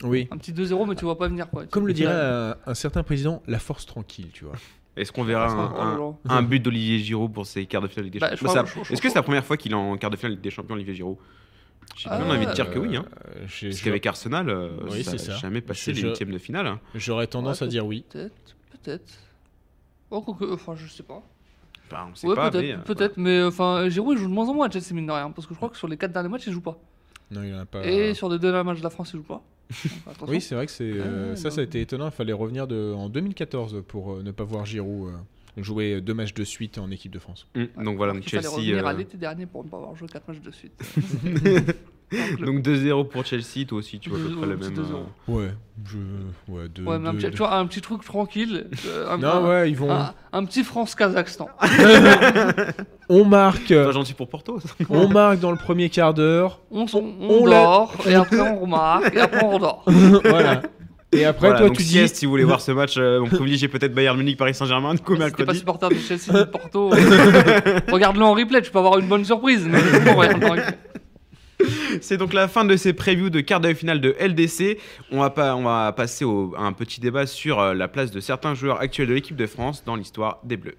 Oui. Un petit 2-0, mais tu vois pas venir. Quoi. Comme le dirait un, un certain président, la force tranquille, tu vois. Est-ce qu'on verra un, là. un- un but d'Olivier Giroud pour ses quarts de finale Ligue des Bah, Champions Bah, Est-ce que c'est la première fois qu'il est en quart de finale Ligue des Champions, Olivier Giroud J'ai bien Ah, envie de dire que oui. Hein. Euh, Parce je- qu'avec Arsenal, euh, Oui, ça n'a jamais passé les huitièmes de finale. hein. J'aurais tendance Ouais, à dire oui. Peut-être, peut-être. Oh, enfin, je sais pas. Enfin, on sait Ouais, pas, mais, peut-être, euh, peut-être, mais enfin, Giroud il joue de moins en moins à Chelsea, mine de rien, parce que je crois que sur les 4 derniers matchs, il joue pas. Non, il en a pas. Et sur les deux derniers matchs de la France, il joue pas. Oui, c'est vrai que c'est euh, Ah, ça, non. ça a été étonnant. Il fallait revenir de, en 2014 pour euh, ne pas voir Giroud euh, jouer deux matchs de suite en équipe de France. hum, Ouais. Donc voilà, Il donc fallait Chelsea. revenir à euh, l'été dernier pour ne pas avoir joué 4 matchs de suite. Donc 2-0 pour Chelsea, toi aussi, tu vois à peu près petit même. 2-0. euh, Ouais, je, ouais, deux, Ouais, mais un deux- petit, tu vois, un petit truc tranquille. euh, un, Non, un- ouais, ils vont. un- un petit France-Kazakhstan. On marque, Pas gentil pour Porto. ça. on marque dans le premier quart d'heure. On, on, on on l'a- dort, et après on remarque, et après on redort. voilà. Et après, Voilà, toi, donc tu dis. sieste, si vous voulez voir ce match, euh, on privilégie peut-être Bayern Munich, Paris Saint-Germain, du coup Si t'es pas mercredi. supporter de Chelsea de Porto, euh, regarde-le en replay, tu peux avoir une bonne surprise. Mais bon, regarde en replay. C'est donc la fin de ces previews de quart de finale de LDC. On va, pas, on va passer à un petit débat sur euh, la place de certains joueurs actuels de l'équipe de France dans l'histoire des Bleus.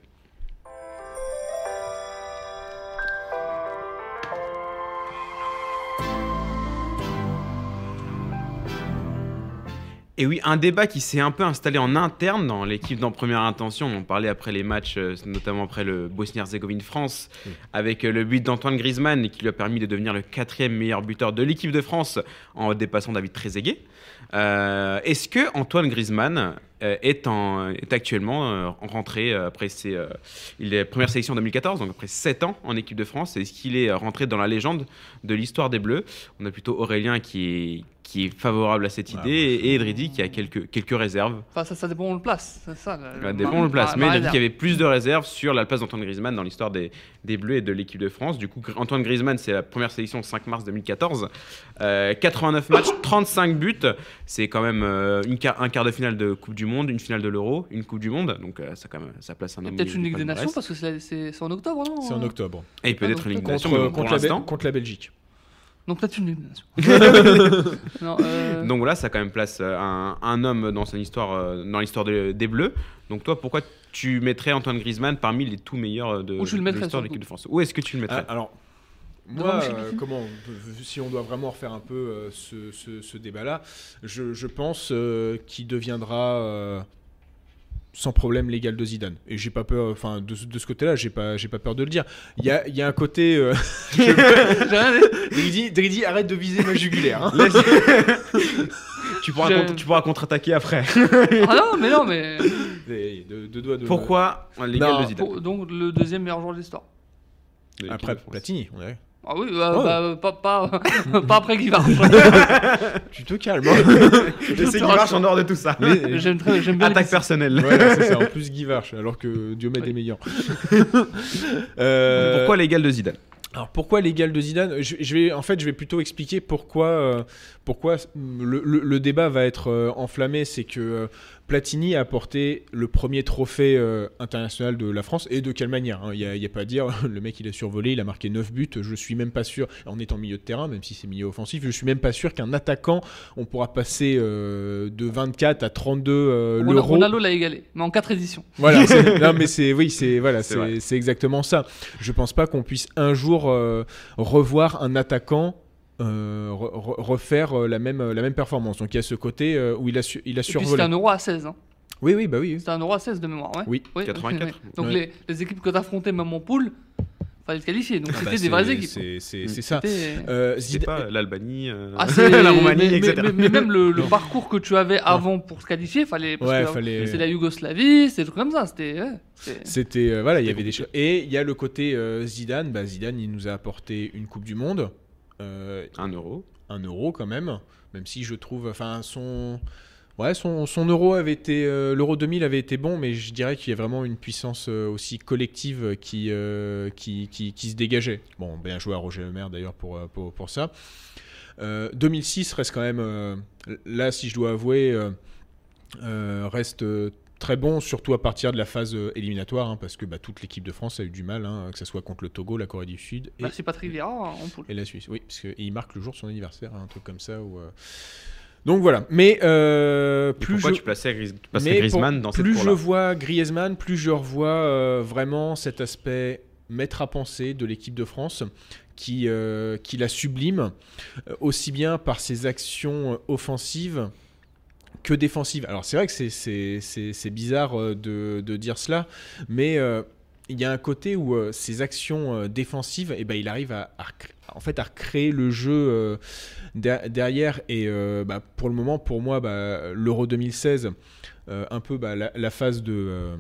Et oui, un débat qui s'est un peu installé en interne dans l'équipe d'en première intention. On parlait après les matchs, euh, notamment après le Bosnie-Herzégovine-France, Mm. avec euh, le but d'Antoine Griezmann qui lui a permis de devenir le quatrième meilleur buteur de l'équipe de France en dépassant David Trezeguet. Euh, Est-ce que Antoine Griezmann euh, est, en, est actuellement rentré après ses, euh, il est première sélection en 2014, donc après 7 ans en équipe de France Est-ce qu'il est rentré dans la légende de l'histoire des Bleus? On a plutôt Aurélien qui est, qui est favorable à cette Ouais, idée et Edridi qui a quelques, quelques réserves. Enfin, ça, ça dépend où on le place. C'est ça. le- Ça le- dépend où on le place. ma- Mais ma il y avait plus de réserves sur la place d'Antoine Griezmann dans l'histoire des, des Bleus et de l'équipe de France. Du coup, Antoine Griezmann, c'est la première sélection 5 mars 2014. Euh, 89 matchs, 35 buts. C'est quand même euh, une un quart de finale de Coupe du Monde, une finale de l'Euro, une Coupe du Monde. Donc euh, ça, quand même, ça place un homme peut-être une Ligue des. Nations parce que c'est en octobre, non C'est en octobre. Et peut-être une Ligue des Nations, Contre, la, contre la Belgique. Donc des Nations. non, euh, Donc voilà, ça quand même place euh, un, un homme dans son histoire, euh, dans l'histoire de- des Bleus. Donc toi, pourquoi tu mettrais Antoine Griezmann parmi les tout meilleurs de, tu l'histoire de l'équipe de France? Où est-ce que tu le mettrais? Ah, alors, moi, euh, comment, si on doit vraiment refaire un peu euh, ce, ce- ce débat-là, je, je pense euh, qu'il deviendra euh, sans problème l'égal de Zidane. Et j'ai pas peur, enfin, de, ce- de ce côté-là, j'ai pas, j'ai pas peur de le dire. Il y a, il y a un côté. euh, j'ai rien dit. Dridi, Dridi, arrête de viser ma jugulaire. hein. tu pourras, Je- tu pourras contre-attaquer après. Ah non, mais non, mais. Et de, de doigts de- Pourquoi l'égal Non, de Zidane Pour- donc le deuxième meilleur joueur de l'histoire. Après Platini, on est- Ah oui, bah, Ouais. bah, pas, pas, pas après Guy Varche. Tu te calmes. hein. Je sais qu'il marche en dehors de tout ça. Les- J'aime très- j'aime bien Attaque les- personnelle. Voilà, c'est ça. En plus, Guy Varche, alors que Diomède Oui. est meilleur. Euh, Pourquoi l'égal de Zidane Alors pourquoi l'égal de Zidane je, je vais, En fait, je vais plutôt expliquer pourquoi, euh, pourquoi le, le- le débat va être euh, enflammé. C'est que euh, Platini a apporté le premier trophée euh, international de la France et de quelle manière hein. Il n'y a, pas à dire. Le mec, il a survolé, il a marqué 9 buts. Je suis même pas sûr, en étant milieu de terrain, même si c'est milieu offensif, je suis même pas sûr qu'un attaquant, on pourra passer euh, de 24 à 32 euh, Ronaldo, l'euro. Ronaldo l'a égalé, mais en 4 éditions. Voilà, c'est- non mais c'est oui, c'est voilà, C'est vrai. c'est c'est exactement ça. Je pense pas qu'on puisse un jour euh, revoir un attaquant euh, re- re- refaire euh, la même la même performance. Donc il y a ce côté euh, où il a su- il a puis c'était survolé. un euro à 16. Hein. Oui oui bah oui. C'était un euro à 16 de mémoire, ouais. Oui. Oui, 84. ok, ouais. Donc Ouais. les, les équipes que t'affrontais même en poule, fallait se qualifier. Donc Ah c'était bah, des vraies équipes. C'est Mm. ça. C'était- Euh, C'est Zid- pas l'Albanie, euh, Ah, la Roumanie, mais, etc. mais- mais même le, parcours que tu avais avant pour se qualifier, fallait. Parce Ouais, que fallait- C'est la Yougoslavie, c'est des trucs comme ça. C'était. ouais, C'était euh, voilà, il y avait des choses. Et il y a le côté euh, Zidane. Bah, Zidane, il nous a apporté une Coupe du Monde, euh, Un euro. un euro quand même, même si je trouve, enfin son, ouais, son, son euro avait été, euh, l'euro 2000 avait été bon, mais je dirais qu'il y a vraiment une puissance euh, aussi collective qui, euh, qui, qui, qui se dégageait. Bon, bien joué à Roger Lemaire d'ailleurs pour, euh, pour, pour ça. Euh, 2006 reste quand même, euh, là si je dois avouer, euh, euh, reste euh, très bon, surtout à partir de la phase euh, éliminatoire, hein, parce que bah, toute l'équipe de France a eu du mal, hein, que ce soit contre le Togo, la Corée du Sud et Merci Patrick Vieira en poule. et la Suisse, oui, parce qu'il marque le jour de son anniversaire, hein, un truc comme ça. Où, euh, Donc voilà. Mais euh, plus pourquoi je... tu plaçais, Gris- tu placerais mais Griezmann pour- dans cette plus je vois Griezmann, plus je revois euh, vraiment cet aspect maître à penser de l'équipe de France qui, euh, qui la sublime, aussi bien par ses actions offensives que défensives. Alors c'est vrai que c'est- bizarre euh, de, de dire cela, mais euh, il y a un côté où euh, ses actions euh, défensives, eh ben, il arrive à, en fait, à recréer le jeu der- derrière. Et bah, pour le moment, pour moi, bah, l'Euro 2016, euh, un peu bah, la, la phase de...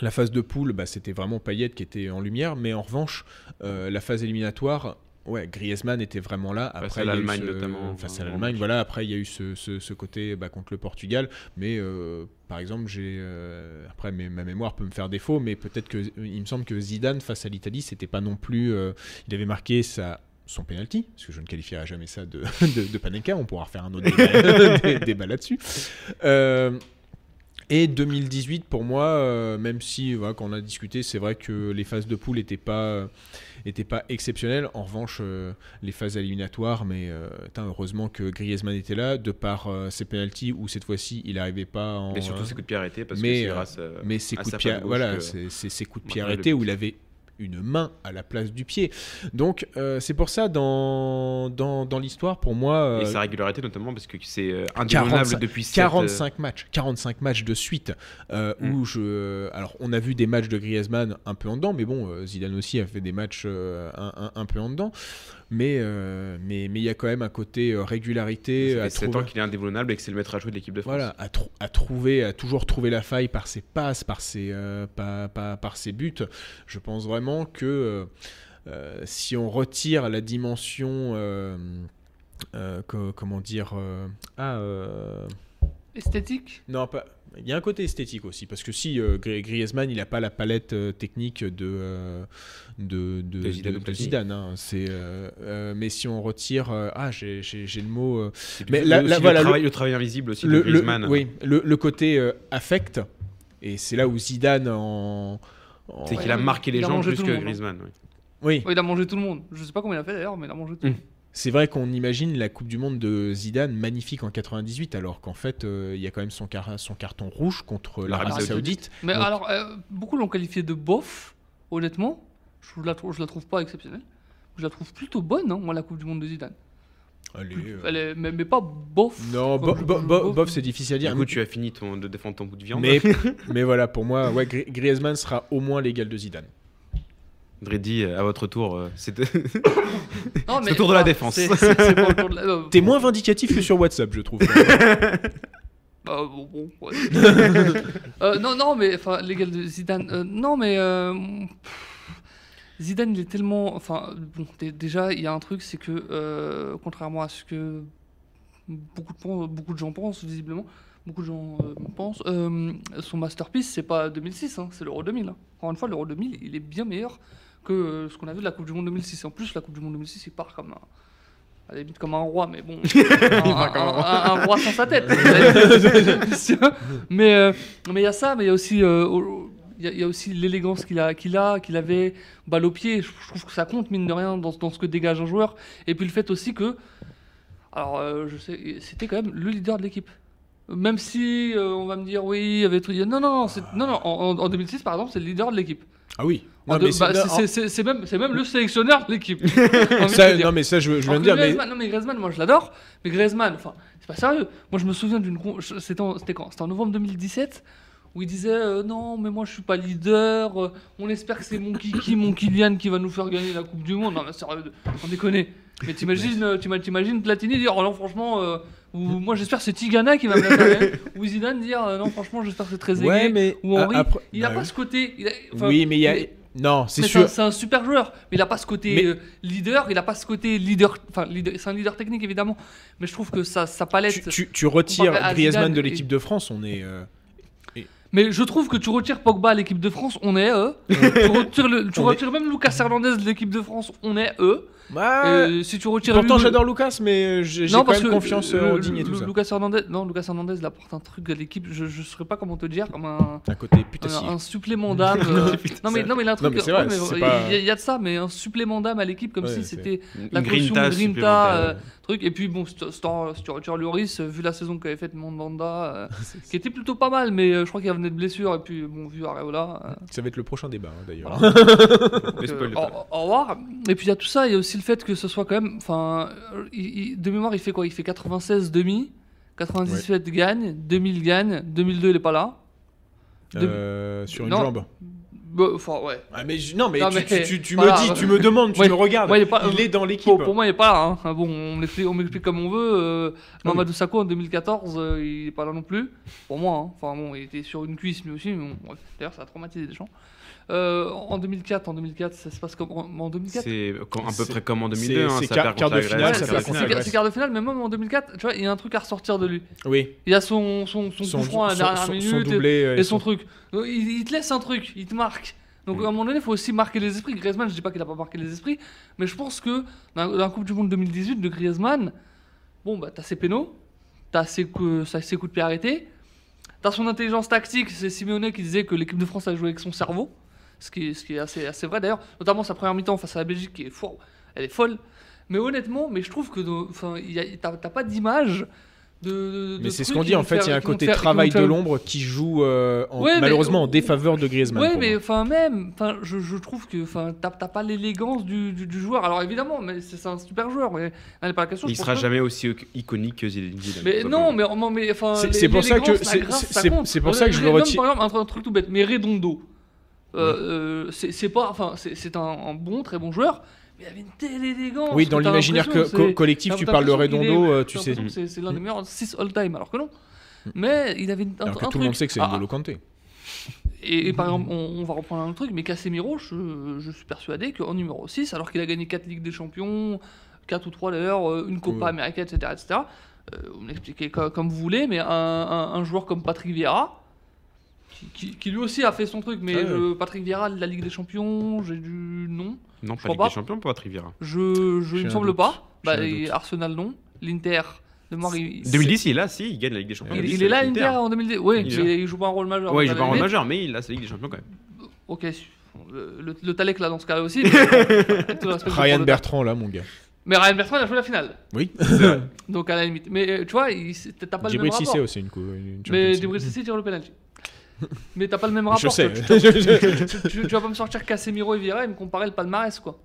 la phase de poule, bah, c'était vraiment Payet qui était en lumière, mais en revanche, la phase éliminatoire, ouais, Griezmann était vraiment là. Face Après, à a eu l'Allemagne, ce- notamment, Face à l'Allemagne, voilà. Après, il y a eu ce, ce- ce côté bah, contre le Portugal, mais euh, par exemple, j'ai euh, après mes- ma mémoire peut me faire défaut, mais peut-être que il me semble que Zidane face à l'Italie, c'était pas non plus. euh, il avait marqué sa son penalty, parce que je ne qualifierai jamais ça de, de, de Panenka, on pourra refaire un autre débat, dé- débat là-dessus. Euh, et 2018, pour moi, euh, même si, voilà, quand on a discuté, c'est vrai que les phases de poule n'étaient pas, étaient pas exceptionnelles. En revanche, euh, les phases éliminatoires, mais euh, putain, heureusement que Griezmann était là, de par euh, ses penalties, où cette fois-ci, il n'arrivait pas en... Mais surtout ses coups de pied arrêtés, parce mais, que c'est euh, grâce euh, mais ses à coups de pied, voilà, que- c'est- c'est ses coups de pied arrêtés où il avait une main à la place du pied. Donc euh, c'est pour ça dans, dans, dans l'histoire, pour moi... Et euh, sa régularité notamment parce que c'est euh, indéboulonnable 45 depuis sept, 45 matchs, 45 matchs de suite euh, Mm. où je alors on a vu des matchs de Griezmann un peu en dedans mais bon euh, Zidane aussi a fait des matchs euh, un, un- un peu en dedans mais euh, mais mais il y a quand même un côté euh, régularité Ça à fait 7 trouver- ans qu'il est indéboulonnable et que c'est le maître à jouer de l'équipe de France. voilà, à, trou- à trouver, à toujours trouver la faille par ses passes, par ses, euh, par, par- par ses buts. Je pense vraiment que euh, si on retire la dimension, euh, euh, co- comment dire, euh, ah, euh, Esthétique? Non pas. Il y a un côté esthétique aussi, parce que si euh, Gri- Griezmann, il n'a pas la palette euh, technique de, euh, de, de, De Zidane de- de hein, c'est, euh, euh, mais si on retire, euh, ah, j'ai le mot, euh, Mais là, le, voilà, travail, le travail invisible aussi de le, le- Griezmann. oui, le, le côté euh, affect, et c'est là où Zidane en. en- C'est Ouais, qu'il a marqué les gens plus que hein. Griezmann. oui. Il a mangé tout le monde. Je sais pas comment il a fait d'ailleurs, mais il a mangé tout le Mm. monde. C'est vrai qu'on imagine la Coupe du Monde de Zidane magnifique en 98, alors qu'en fait, euh, il y a quand même son, car- son carton rouge contre L'Arabie Saoudite. Saoudite. Mais Donc- alors, euh, beaucoup l'ont qualifié de bof, honnêtement. Je la, je la trouve pas exceptionnelle. Je la trouve plutôt bonne, hein, moi, la Coupe du Monde de Zidane. Allez, euh, Elle est, mais, mais pas bof. Non, bo- Comme- bo- bo- bof, c'est difficile à dire. Du coup, tu as fini ton, de défendre ton bout de viande. mais, mais voilà, pour moi, ouais, Griezmann sera au moins l'égal de Zidane. Dreddy, à votre tour, euh, c'est le tour de la défense. c'est- c'est- c'est pas le tour de la- euh, T'es moins vindicatif que sur WhatsApp, je trouve. Bah, bon, bon, ouais. Euh, non, non, mais enfin, l'égal de Zidane. euh, non, mais euh, pff, Zidane, il est tellement. Enfin, bon, dé- déjà, il y a un truc, c'est que euh, contrairement à ce que beaucoup de, beaucoup de gens pensent, visiblement, beaucoup de gens euh, pensent, euh, son masterpiece, c'est pas 2006, hein, c'est l'Euro 2000. hein. Encore une fois, l'Euro 2000, il est bien meilleur que euh, ce qu'on a vu de la Coupe du Monde 2006. Et en plus, la Coupe du Monde 2006, il part comme un. À la limite comme un roi, mais bon. un, un- un- un roi sans sa tête. mais euh, mais il y a ça, mais il y a aussi euh, il y, a- il y a aussi l'élégance qu'il a, qu'il a, qu'il avait, balle au pied. Je, je trouve que ça compte mine de rien dans, dans ce que dégage un joueur. Et puis le fait aussi que, alors euh, je sais, c'était quand même le leader de l'équipe. Même si euh, on va me dire oui, il y avait tout. Non non non, non en- en 2006 par exemple, c'est le leader de l'équipe. Ah oui. Non, mais c'est- bah, même le sélectionneur de l'équipe. Non, mais ça, je, je viens de dire. Mais... Non mais Griezmann, moi je l'adore, mais Griezmann, enfin, c'est pas sérieux. Moi je me souviens d'une, c'était quand? C'était en novembre 2017 où il disait euh, non mais moi je suis pas leader, euh, on espère que c'est mon Kiki, mon Kylian qui va nous faire gagner la Coupe du Monde. Non mais sérieux, on déconne. Mais t'imagines, euh, t'ima- t'imagines Platini dire oh non franchement, euh, ou moi j'espère que c'est Tigana qui va me la faire gagner, ou Zidane dire non franchement j'espère que c'est très Ouais, mais. ou Henri. après- Il a bah pas oui. ce côté. il a- enfin, oui, mais il y a. il Non, c'est sûr. C'est un, super joueur, mais il a pas ce côté Mais- euh, leader, il a pas ce côté leader. Enfin, leader- c'est un leader technique évidemment, mais je trouve que sa, sa palette. Tu, tu- tu retires Griezmann de et- l'équipe de France, on est. euh, Mais je trouve que tu retires Pogba à l'équipe de France, on est eux. tu retires, le- tu retires même Lucas Hernandez de l'équipe de France, on est eux. Bah, si tu retires. Pourtant, j'adore Lucas, mais j'ai j'ai Non, quand parce même que confiance euh, en Digne et tout ça. Lucas Hernandez, non, Lucas Hernandez, il apporte un truc à l'équipe. Je, je saurais pas comment te dire, comme un. Un côté. Un, un supplément d'âme. euh, non, mais, non, mais il a un truc. Ouais, il pas- y, y a de ça, mais un supplément d'âme à l'équipe, comme Ouais, si c'était la caution grinta truc. Et puis bon, retires Lloris, euh, vu la saison qu'avait faite Mandanda, euh, qui était plutôt pas mal, mais euh, je crois qu'il revenait de blessure. Et puis bon, vu Areola. Ça va être le prochain débat, hein, d'ailleurs. au, revoir. Et puis il y a tout ça, il y a aussi le fait que ce soit quand même. Enfin, de mémoire, il fait quoi? Il fait 96 demi, 97 gagne, 2000 gagne, 2002 il est pas là. Sur une jambe. Bah, Enfin, ouais. Ah, mais je- non, mais, Non, tu, mais- tu- tu- tu voilà. me dis, tu me demandes, tu Ouais. me regardes. Ouais, il est pas- il est dans l'équipe. Pour, pour moi, il est pas là. hein. Ah Bon, on m'explique, on m'explique comme on veut. Euh, Mamadou Sakho en 2014, euh, il est pas là non plus. Pour moi, hein. enfin bon, il était sur une cuisse lui aussi. Mais bon, bref. D'ailleurs, ça a traumatisé des gens. Euh, en 2004, en 2004, ça se passe comme en, en 2004. C'est à peu près comme en c'est- 2002. hein, c'est ça quart- de finale, contre c'est quart de finale, mais même en 2004, tu vois, il y a un truc à ressortir de lui. Oui. Il a son, son, son, Son, coup franc à la dernière son- minute son et- doublé. euh, et, son truc. Donc, il, il te laisse un truc, il te marque. Donc Mm. à un moment donné, il faut aussi marquer les esprits. Griezmann, je dis pas qu'il a pas marqué les esprits, mais je pense que dans, dans la Coupe du Monde 2018 de Griezmann, bon, bah t'as ses pénaux, t'as ses, coups- ça- ses coups de pied arrêtés, t'as son intelligence tactique. C'est Simeone qui disait que l'équipe de France a joué avec son cerveau, ce qui, est- ce qui est assez, assez vrai d'ailleurs, notamment sa première mi-temps face à la Belgique qui est folle, elle est folle. Mais honnêtement, mais je trouve que t'as pas d'image de- Mais c'est ce qu'on dit, en fait, il y a un côté faire- travail de l'ombre qui joue euh, en- Ouais, mais- malheureusement en défaveur de Griezmann. Pour mais enfin même, enfin je, je trouve que enfin t'as t'as pas l'élégance du, du, du joueur. Alors évidemment, mais c'est un super joueur, mais n'est pas la question. Il sera jamais aussi iconique que Zidane. Mais non, mais, enfin. C'est- pour ça que- c'est- pour ça que je le retire. Par exemple, un truc tout bête, mais Redondo, euh, euh, c'est pas, enfin, c'est un, un bon, très bon joueur, mais il avait une telle élégance. Oui, dans que l'imaginaire co- que collectif, tu parles de Redondo, est- euh, tu sais. que C'est l'un des meilleurs 6 all-time, alors que non. Mais il avait une- un, Alors que un tout le monde sait que c'est Ah, N'Golo Kanté. et, et par exemple, on, on va reprendre un autre truc, mais Casemiro, je, je suis persuadé qu'en numéro 6, alors qu'il a gagné 4 Ligues des Champions, 4 ou 3 d'ailleurs, une Copa Ouais. América, etc., etc., vous me l'expliquez co- comme, vous voulez, mais un, un- un joueur comme Patrick Vieira, qui, lui aussi a fait son truc, mais Ah Patrick Vieira, la Ligue des Champions, j'ai du. Non. Non, Je pas Ligue pas. des Champions, pas Triviera. Je, je, il me un semble doute. pas. Bah, un. Arsenal, non. L'Inter, de mort, il, 2010, il est là, si, il gagne la Ligue des Champions. il, 2010, il est là, l'Inter, en 2010. Oui, Il il joue pas un rôle majeur. Ouais, il joue pas la limite, majeur, mais il a sa Ligue des Champions quand même. Ok, le, le, le Talek là dans ce cas-là aussi. mais pour Ryan Bertrand, là, mon gars. Mais Ryan Bertrand il a joué la finale. Oui. Donc à la limite. Mais euh, tu vois, t'as pas le même Djibril rapport. Cissé aussi, une coup. une Mais. Djibril Cissé tire le penalty. Mais t'as pas le même Je rapport. sais. Tu, tu- tu- tu- tu vas pas me sortir Casemiro et Vieira et me comparer le palmarès quoi.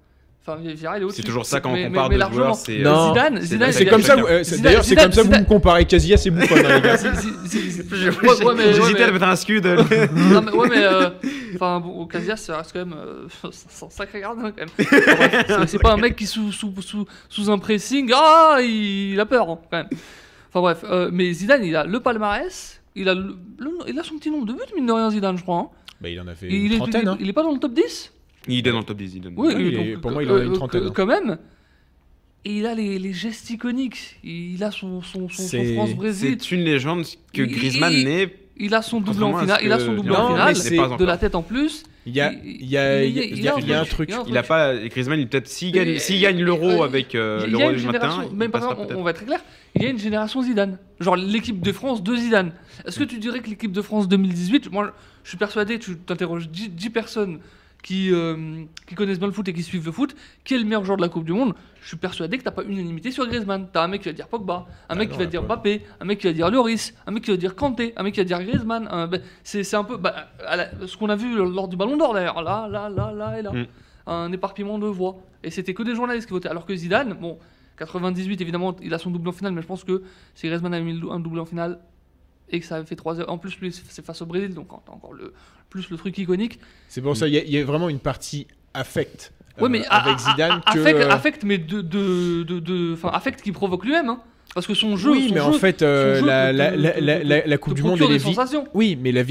Enfin Vieira il est au-dessus. C'est toujours ça quand on Mais- mais- compare mais deux largement. joueurs. c'est, Non. euh, Zidane, c'est- Zidane, c'est comme ça, euh, d'ailleurs, c'est comme ça que vous me comparez Casillas et Buffon, mais- J'hésitais à mais- mettre un scud. Non, mais, ouais, mais. euh, Enfin, bon, Casillas, ça reste quand même. euh, c'est un sacré gardien, quand même. C'est- pas un mec qui, sous, sous, sous, sous un pressing, ah, il, a peur, hein, quand même. Enfin, bref. euh, mais Zidane, il a le palmarès, il a, le, le- il a son petit nombre de buts, mine de rien, Zidane, je crois. hein. Bah, il en a fait Et une il, est, trentaine. il, est- hein. il est pas dans le top 10 Il est dans le top 10. Zidane. Oui, Oui, il donc, est- pour moi, euh, il en a une euh, trentaine, que- hein. Quand même. Et il a les, les gestes iconiques. Il a son, son, son, son C'est- France-Brésil. C'est une légende que Il- Griezmann il- n'est. Il a son doublé Contrairement en finale. Il a que son doublé Non, en mais finale. c'est- pas De la tête en plus. Il y a, Il- y a, il- il y a- il il y a- a un il y a un truc, il a pas. Griezmann, il peut-être. S'il gagne, s'il gagne l'euro euh, avec euh, l'euro du matin, même par exemple, on va être très clair, il y a une génération Zidane. Genre l'équipe de France de Zidane. Est-ce que tu dirais que l'équipe de France 2018, moi je suis persuadé, tu t'interroges 10, 10 personnes qui, euh, qui connaissent bien le foot et qui suivent le foot, qui est le meilleur joueur de la Coupe du Monde Je suis persuadé que t'as pas unanimité sur Griezmann. T'as un mec qui va dire Pogba, un mec non, qui va dire. Mbappé, un mec qui va dire Lloris, un mec qui va dire Kanté, un mec qui va dire Griezmann. c'est un peu bah, la- ce qu'on a vu lors du Ballon d'Or d'ailleurs. Là, là, là, là et là. Mm. Un éparpillement de voix. Et c'était que des journalistes qui votaient. Alors que Zidane, bon, 98 évidemment, il a son double en finale, mais je pense que si Griezmann avait mis un double en finale et que ça avait fait 3 En plus, lui, c'est face au Brésil, donc encore le, plus le truc iconique. C'est pour ça, il y, a- y a vraiment une partie affect Ouais, euh, mais avec a- Zidane a- que. affect, affect, mais de, de, de, de- enfin, affect qui provoque lui-même, hein. parce que son jeu. oui, son mais en fait, euh, la, la, la, la, Coupe du Monde et les, sensations. oui, mais les,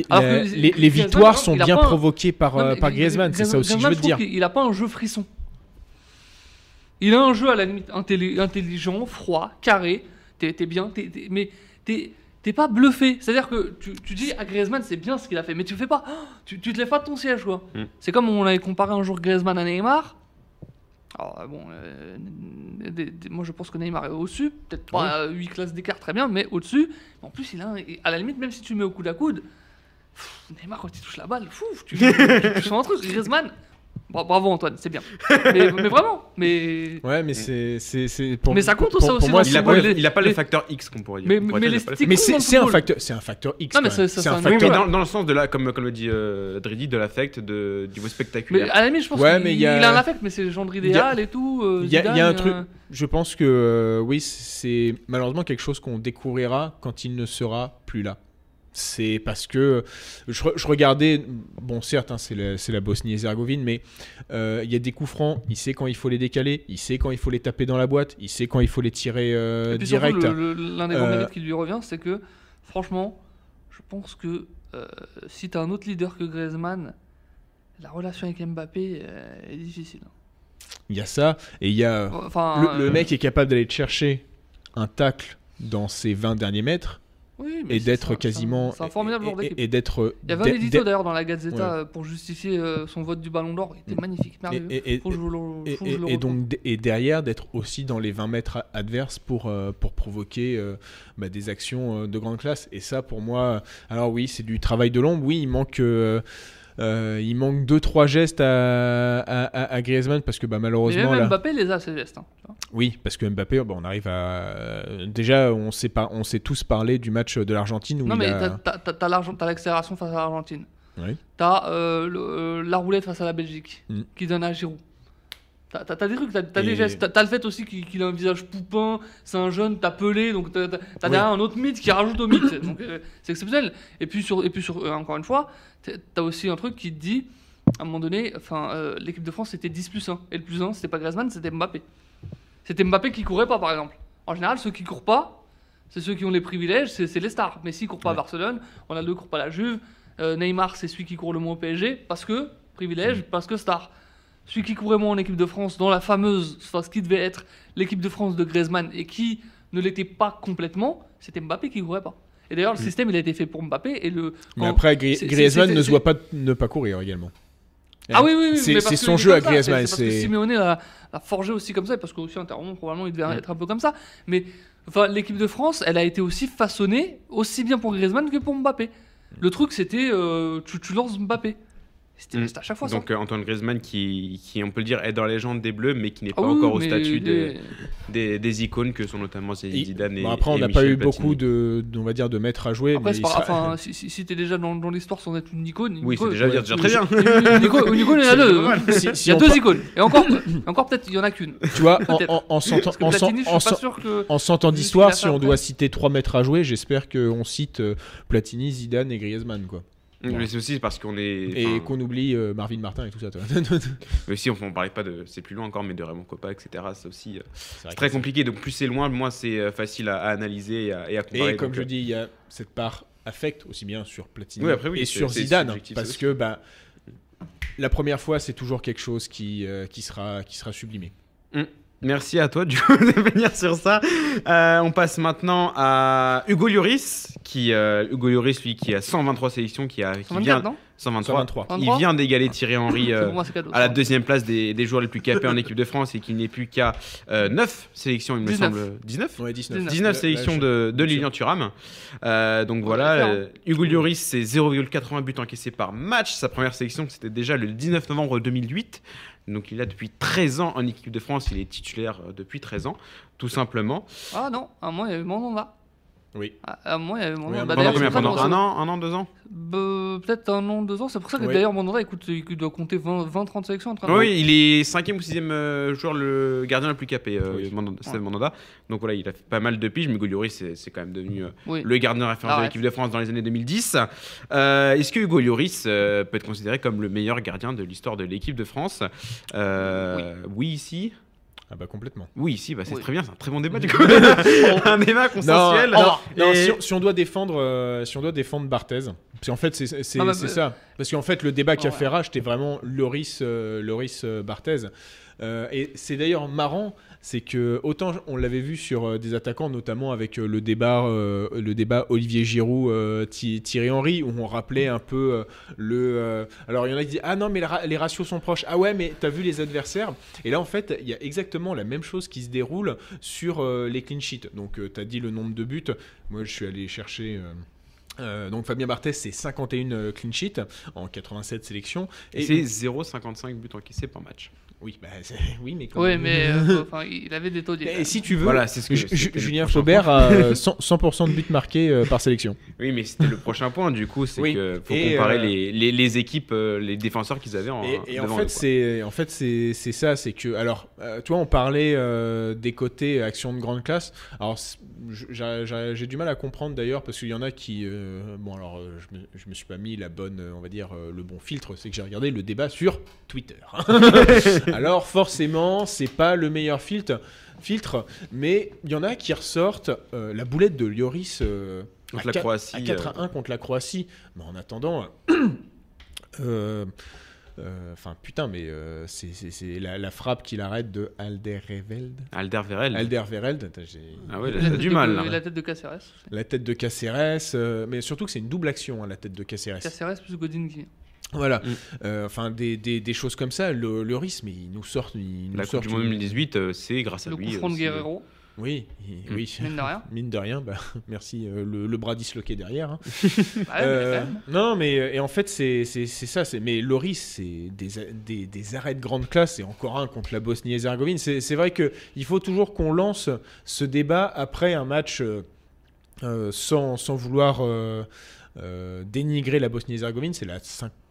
les victoires sont a bien provoquées par, Non, euh, par Gri- Griezmann, c'est ça aussi que je veux te dire. Il a pas un jeu frisson. Il a un jeu à la limite intelli- intelligent, froid, carré. T'es bien, mais t'es t'es pas bluffé. C'est-à-dire que tu, tu dis à Griezmann, c'est bien ce qu'il a fait, mais tu fais pas. Tu, tu te lèves pas de ton siège, quoi. Mm. C'est comme on avait comparé un jour Griezmann à Neymar. Alors, euh, bon, euh, des- des- moi je pense que Neymar est au-dessus, peut-être pas à 8 classes d'écart, très bien, mais au-dessus. En plus, il a un- à la limite, même si tu le mets au coude à coude, pff, Neymar quand il touche la balle, fou, tu, tu, tu sens un truc. Griezmann, bravo Antoine, c'est bien. Mais, mais vraiment, mais. Ouais, mais c'est. c'est- c'est- pour- Mais ça compte pour- ça pour aussi moi, dans Il a le pas, football. le- il a pas le les- facteur X qu'on pourrait dire. Mais- pourrait mais dire, les le sticks- Mais c'est le un facteur, c'est un facteur X. Non, mais C'est un mais facteur. dans, dans le sens de la, comme, comme le dit euh, Dridi, de l'affect, de, du mot Mais spectaculaire. à la limite, je pense Ouais, qu'il a- a un affect, mais c'est le genre idéal et tout. euh, Il y a, il y a un truc. Je pense que euh, oui, c'est malheureusement quelque chose qu'on découvrira quand il ne sera plus là. C'est parce que je, re- je regardais, bon certes, hein, c'est la, Bosnie-Herzégovine, mais euh, il y a des coups francs, il sait quand il faut les décaler, il sait quand il faut les taper dans la boîte, il sait quand il faut les tirer euh, Et puis surtout, direct. l'un des grands Euh, mérites qui lui revient, c'est que, franchement, je pense que euh, si tu as un autre leader que Griezmann, la relation avec Mbappé est difficile. Il y a ça, et il y a Enfin, le, le mec est capable d'aller te chercher un tacle dans ses 20 derniers mètres oui, mais et d'être quasiment C'est un formidable joueur et- d'équipe. et, et d'être Il y avait un édito d'ailleurs dans la Gazzetta Ouais. euh, pour justifier euh, son vote du Ballon d'Or. Il était magnifique, et- merveilleux. et- Faut faut donc derrière d'être aussi dans les 20 mètres adverses pour, euh, pour provoquer euh, bah, des actions de grande classe et ça pour moi alors oui c'est du travail de l'ombre oui il manque euh, Euh, il manque 2-3 gestes à, à, à- à Griezmann parce que bah, Mais malheureusement. même là- Mbappé les a, ces gestes. hein. Oui, parce que Mbappé, bon, on arrive à. euh, Déjà, on s'est pas, on s'est tous parlé du match de l'Argentine où Non, il mais a- t'as- t'as- t'as t'as l'argent- t'as l'accélération face à l'Argentine. Oui. T'as euh, le- euh, la roulette face à la Belgique Mm. qui donne à Giroud. T'as des trucs, t'as t'as des gestes. T'as le fait aussi qu'il qu'il a un visage poupin, c'est un jeune, t'as pelé, donc t'as t'as- Oui. un autre mythe qui rajoute au mythe. donc euh, c'est exceptionnel. Et puis, sur, et puis sur, euh, encore une fois, t'as aussi un truc qui te dit, à un moment donné, enfin, euh, l'équipe de France c'était 10 plus 1. Et le plus 1, c'était pas Griezmann, c'était Mbappé. C'était Mbappé qui courait pas, par exemple. En général, ceux qui courent pas, c'est ceux qui ont les privilèges, c'est c'est les stars. Messi court pas à. Barcelone, Ronaldo court pas à la Juve, Neymar c'est celui qui court le moins au PSG parce que privilège, parce que star. Celui qui courait moins en équipe de France dans la fameuse, enfin, ce qui devait être l'équipe de France de Griezmann et qui ne l'était pas complètement, c'était Mbappé qui courait pas. Et d'ailleurs, le système il a été fait pour Mbappé et le. Mais après, Gri- Griezmann ne se voit pas ne pas courir également. Ah oui, oui, oui. C'est- son jeu à Griezmann, C'est parce que Simeone l'a l'a forgé aussi comme ça, parce qu'aussi intérieurement, probablement, il devait Ouais. être un peu comme ça. Mais enfin, l'équipe de France, elle a été aussi façonnée aussi bien pour Griezmann que pour Mbappé. Le truc, c'était euh, tu, tu lances Mbappé. C'était Mm. c'était à chaque fois Donc ça. euh, Antoine Griezmann qui, qui, on peut le dire, est dans la légende des Bleus, mais qui n'est Ah pas oui, encore au statut des, des icônes que sont notamment Zinedine Et- Zidane et, bon, après, on n'a pas eu Platini. beaucoup de, de- on va dire, de maîtres à jouer. Après, mais pas sera- enfin, si, si, si t'es déjà dans, dans l'histoire sans être une icône. une Oui, c'est déjà, ouais. déjà très bien. Une icône, une icône, il y en a deux. Il si y a deux icônes. Et encore, encore peut-être, il y en a qu'une. Tu vois, en, Peut-être. en, en cent ans- Parce que en cent- Platini, je en suis pas cent- sûr que. en 100 ans Vu ce d'histoire, si on doit citer trois maîtres à jouer, j'espère qu'on cite euh, Platini, Zidane et Griezmann, quoi. Mais c'est aussi parce qu'on est. Et enfin, qu'on oublie euh, Marvin Martin et tout ça. toi. Mais aussi, on, on parlait pas de. C'est plus loin encore, mais de Raymond Coppa, etc. C'est aussi. euh, C'est très compliqué. Donc, plus c'est loin, moins c'est euh, facile à, à analyser et à, et à comparer. Et comme Donc, je dis, il y a cette part affect aussi bien sur Platini Oui, après, oui, et sur Zidane, subjectif, parce aussi. que bah, la première fois, c'est toujours quelque chose qui, euh, qui, sera, qui sera sublimé. Merci à toi du coup de venir sur ça. Euh, on passe maintenant à Hugo Lloris, qui euh, Hugo Lloris lui qui a 123 sélections, qui a qui 124, vient non 123. 123. Il 123? vient d'égaler Thierry Henry euh, moi, à la deuxième place des, des joueurs les plus capés en équipe de France et qu'il n'est plus qu'à 9 sélections, il me 19. semble. 19 Ouais, 19. 19. 19 Là, sélections de. Lilian Thuram. Euh, donc On voilà, euh, Hugo Lloris, c'est 0,80 buts encaissés par match. Sa première sélection, c'était déjà le 19 novembre 2008. Donc il a depuis 13 ans en équipe de France. Il est titulaire euh, depuis 13 ans, tout simplement. Ah non, à moi, il y avait Mandanda. Oui. Ah, À moi, il y avait Mandanda. Oui, Bah, Pendant combien Pendant un an, un an, deux ans Bah, Peut-être un an, deux ans. C'est pour ça que Oui. d'ailleurs, Mandanda, écoute, il doit compter 20-30 sélections en train de. Oui, il est cinquième ou sixième euh, joueur, le gardien le plus capé, euh, Oui. Mandanda- Steve Ouais. Mandanda. Donc voilà, il a fait pas mal de piges, mais Hugo Lloris, c'est quand même devenu euh, Oui. le gardien référence Ah de l'équipe de France dans les années 2010. Euh, Est-ce que Hugo Lloris euh, peut être considéré comme le meilleur gardien de l'histoire de l'équipe de France? Euh, oui. ici. Ah bah complètement. Oui, ici, bah, c'est Oui. très bien, c'est un très bon débat du coup. un débat consensuel. Non, non, Et- si, on, si on doit défendre, euh, si on doit défendre Barthez, parce qu'en fait c'est c'est- Non, mais- c'est ça. Parce qu'en fait le débat qui a Ouais. fait rage, c'était vraiment Loris, euh, Loris euh, Barthez. Euh, et c'est d'ailleurs marrant, c'est que autant on l'avait vu sur euh, des attaquants, notamment avec euh, le débat, euh, le débat Olivier Giroud, Thi- Thierry Henry, où on rappelait un peu le. alors il y en a qui disent ah non mais les ra- les ratios sont proches. Ah ouais mais t'as vu les adversaires? Et là en fait il y a exactement la même chose qui se déroule sur les clean sheets. Donc tu as dit le nombre de buts. Moi je suis allé chercher. donc Fabien Barthez c'est 51 euh, clean sheets en 87 sélections. Et c'est 0,55 buts encaissés par match. Oui, bah, oui mais quand Oui, même. mais euh, enfin, il avait des taux Et si tu veux, Voilà, c'est ce que Ju- Ju- c'était le Julien prochain Faubert point. a euh, 100%, 100% de buts marqués euh, par sélection. Oui, mais c'était le prochain point du coup, c'est Oui. que faut Et, comparer euh, les, les, les équipes, euh, les défenseurs qu'ils avaient en, Et, et en devant fait, quoi. c'est en fait c'est c'est ça, c'est que alors, euh, toi, on parlait euh, des côtés action de grande classe. Alors, c'est- j'ai- j'ai j'ai du mal à comprendre d'ailleurs parce qu'il y en a qui, euh, bon, alors, euh, je me, je me suis pas mis la bonne, euh, on va dire, euh, le bon filtre, c'est que j'ai regardé le débat sur Twitter. alors, forcément, c'est pas le meilleur filtre, filtre, mais il y en a qui ressortent euh, la boulette de Lloris. euh, Contre à la quatre- Croatie, à 4 euh. à 1 contre la Croatie. Mais en attendant, euh, euh, enfin putain, mais euh, c'est- la, la frappe qu'il arrête de Alderweireld. Alderweireld. Alderweireld, j'ai Ah ouais, Il a t'as la du tête mal. de- là. La tête de Caceres. la tête de Caceres, euh, mais surtout que c'est une double action, hein, la tête de Caceres. Caceres plus Godin qui. Voilà, Mm. Euh, enfin des, des, des choses comme ça. Le, le rythme, il nous sort, il nous La sort Coupe du Monde une- 2018, euh, c'est grâce à Le lui. coup franc de. Guerrero. Oui, Mm. oui. Mine de rien. Mine de rien, bah, merci euh, le, le bras disloqué derrière. hein. Bah mais Euh, non, mais euh, et en fait, c'est ça. c'est- Mais Loris, c'est des, des, des arrêts de grande classe et encore un contre la Bosnie-Herzégovine. C'est c'est vrai qu'il faut toujours qu'on lance ce débat après un match euh, euh, sans, sans vouloir euh, euh, dénigrer la Bosnie-Herzégovine. C'est la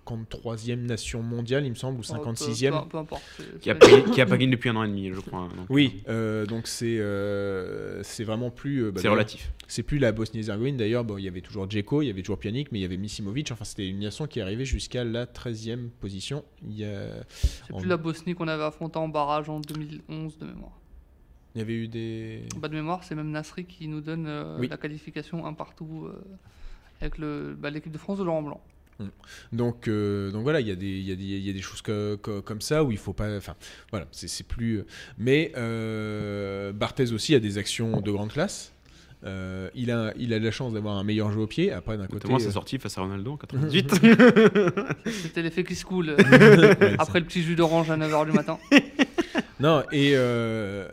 53e nation mondiale, il me semble, ou Peu- 56e. Peu, peu importe. c'est- Qui a, pas, qui a pas gagné depuis un an et demi, je crois. donc, Oui, euh, donc c'est euh, c'est vraiment plus. euh, bah, C'est relatif. C'est plus la Bosnie-Herzégovine d'ailleurs. Bon, il y avait toujours Djeko, il y avait toujours Pjanic, mais il y avait Misimovic. Enfin, c'était une nation qui arrivait jusqu'à la 13e position. Il y, a- C'est plus la Bosnie qu'on avait affrontée en barrage en 2011 de mémoire. il y avait eu des. Pas de mémoire, c'est même Nasri qui nous donne euh, Oui. la qualification un partout euh, avec bah, l'équipe de France de Laurent Blanc. Donc, euh, donc voilà, il y, a des- il y, a des- il y a des choses que- que- comme ça où il faut pas. Enfin, voilà, c'est c'est plus. Mais euh, Barthez aussi a des actions de grande classe. Euh, il, a, il a de la chance d'avoir un meilleur jeu au pied. Après, d'un côté. Sa euh, sortie face à Ronaldo en 98. C'était l'effet qui se coule euh, après le petit jus d'orange à 9h du matin. Non, et, euh,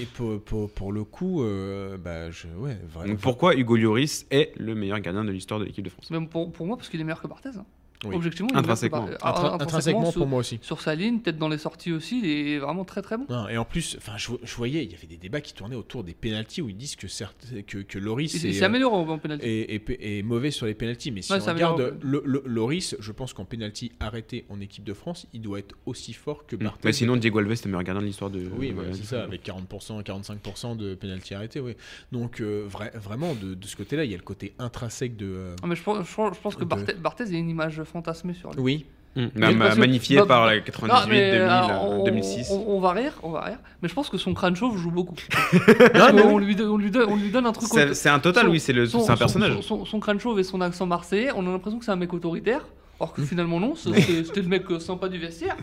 et pour, pour, pour le coup, euh, bah, je, ouais, vraiment. Donc pourquoi Hugo Lloris est le meilleur gardien de l'histoire de l'équipe de France? Même pour, pour moi, parce qu'il est meilleur que Barthez. hein. Oui. Objectivement, Intrinsèquement. Intra- Ah, intrinsèquement, sur, pour moi aussi. sur sa ligne, peut-être dans les sorties aussi, il est vraiment très très bon. Non, et en plus, enfin, je, je voyais, il y avait des débats qui tournaient autour des pénalties où ils disent que, certes, que, que Loris Il est, s'est amélioré en pénalty. est, est- est mauvais sur les pénalties. Mais si Ouais, on regarde améliore. le- le- Loris, je pense qu'en pénalty arrêté en équipe de France, il doit être aussi fort que Barthez. Mais sinon, Diego Alves meilleur gardien de l'histoire de. Oui, de- c'est ça, avec 40%, 45% de pénalty arrêté, oui. Donc, euh, vra- vraiment, de, de ce côté-là, il y a le côté intrinsèque de. euh, Ah, mais je, pense- je pense- je pense que de- Barthez, Barthez a une image fantasmée sur lui. Oui, Mais ma- parce que- magnifié par la Non, 98, mais, 2000, alors, euh, on, 2006. On, on va rire, on va rire. Mais je pense que son crâne chauve joue beaucoup. Non, mais lui, on lui donne, on lui donne un truc. C'est un total, son- oui, c'est le- son- c'est un son- personnage. Son, son- son crâne chauve et son accent marseillais, on a l'impression que c'est un mec autoritaire. Alors Mmh. que finalement, non. C'était le mec euh, sympa du vestiaire.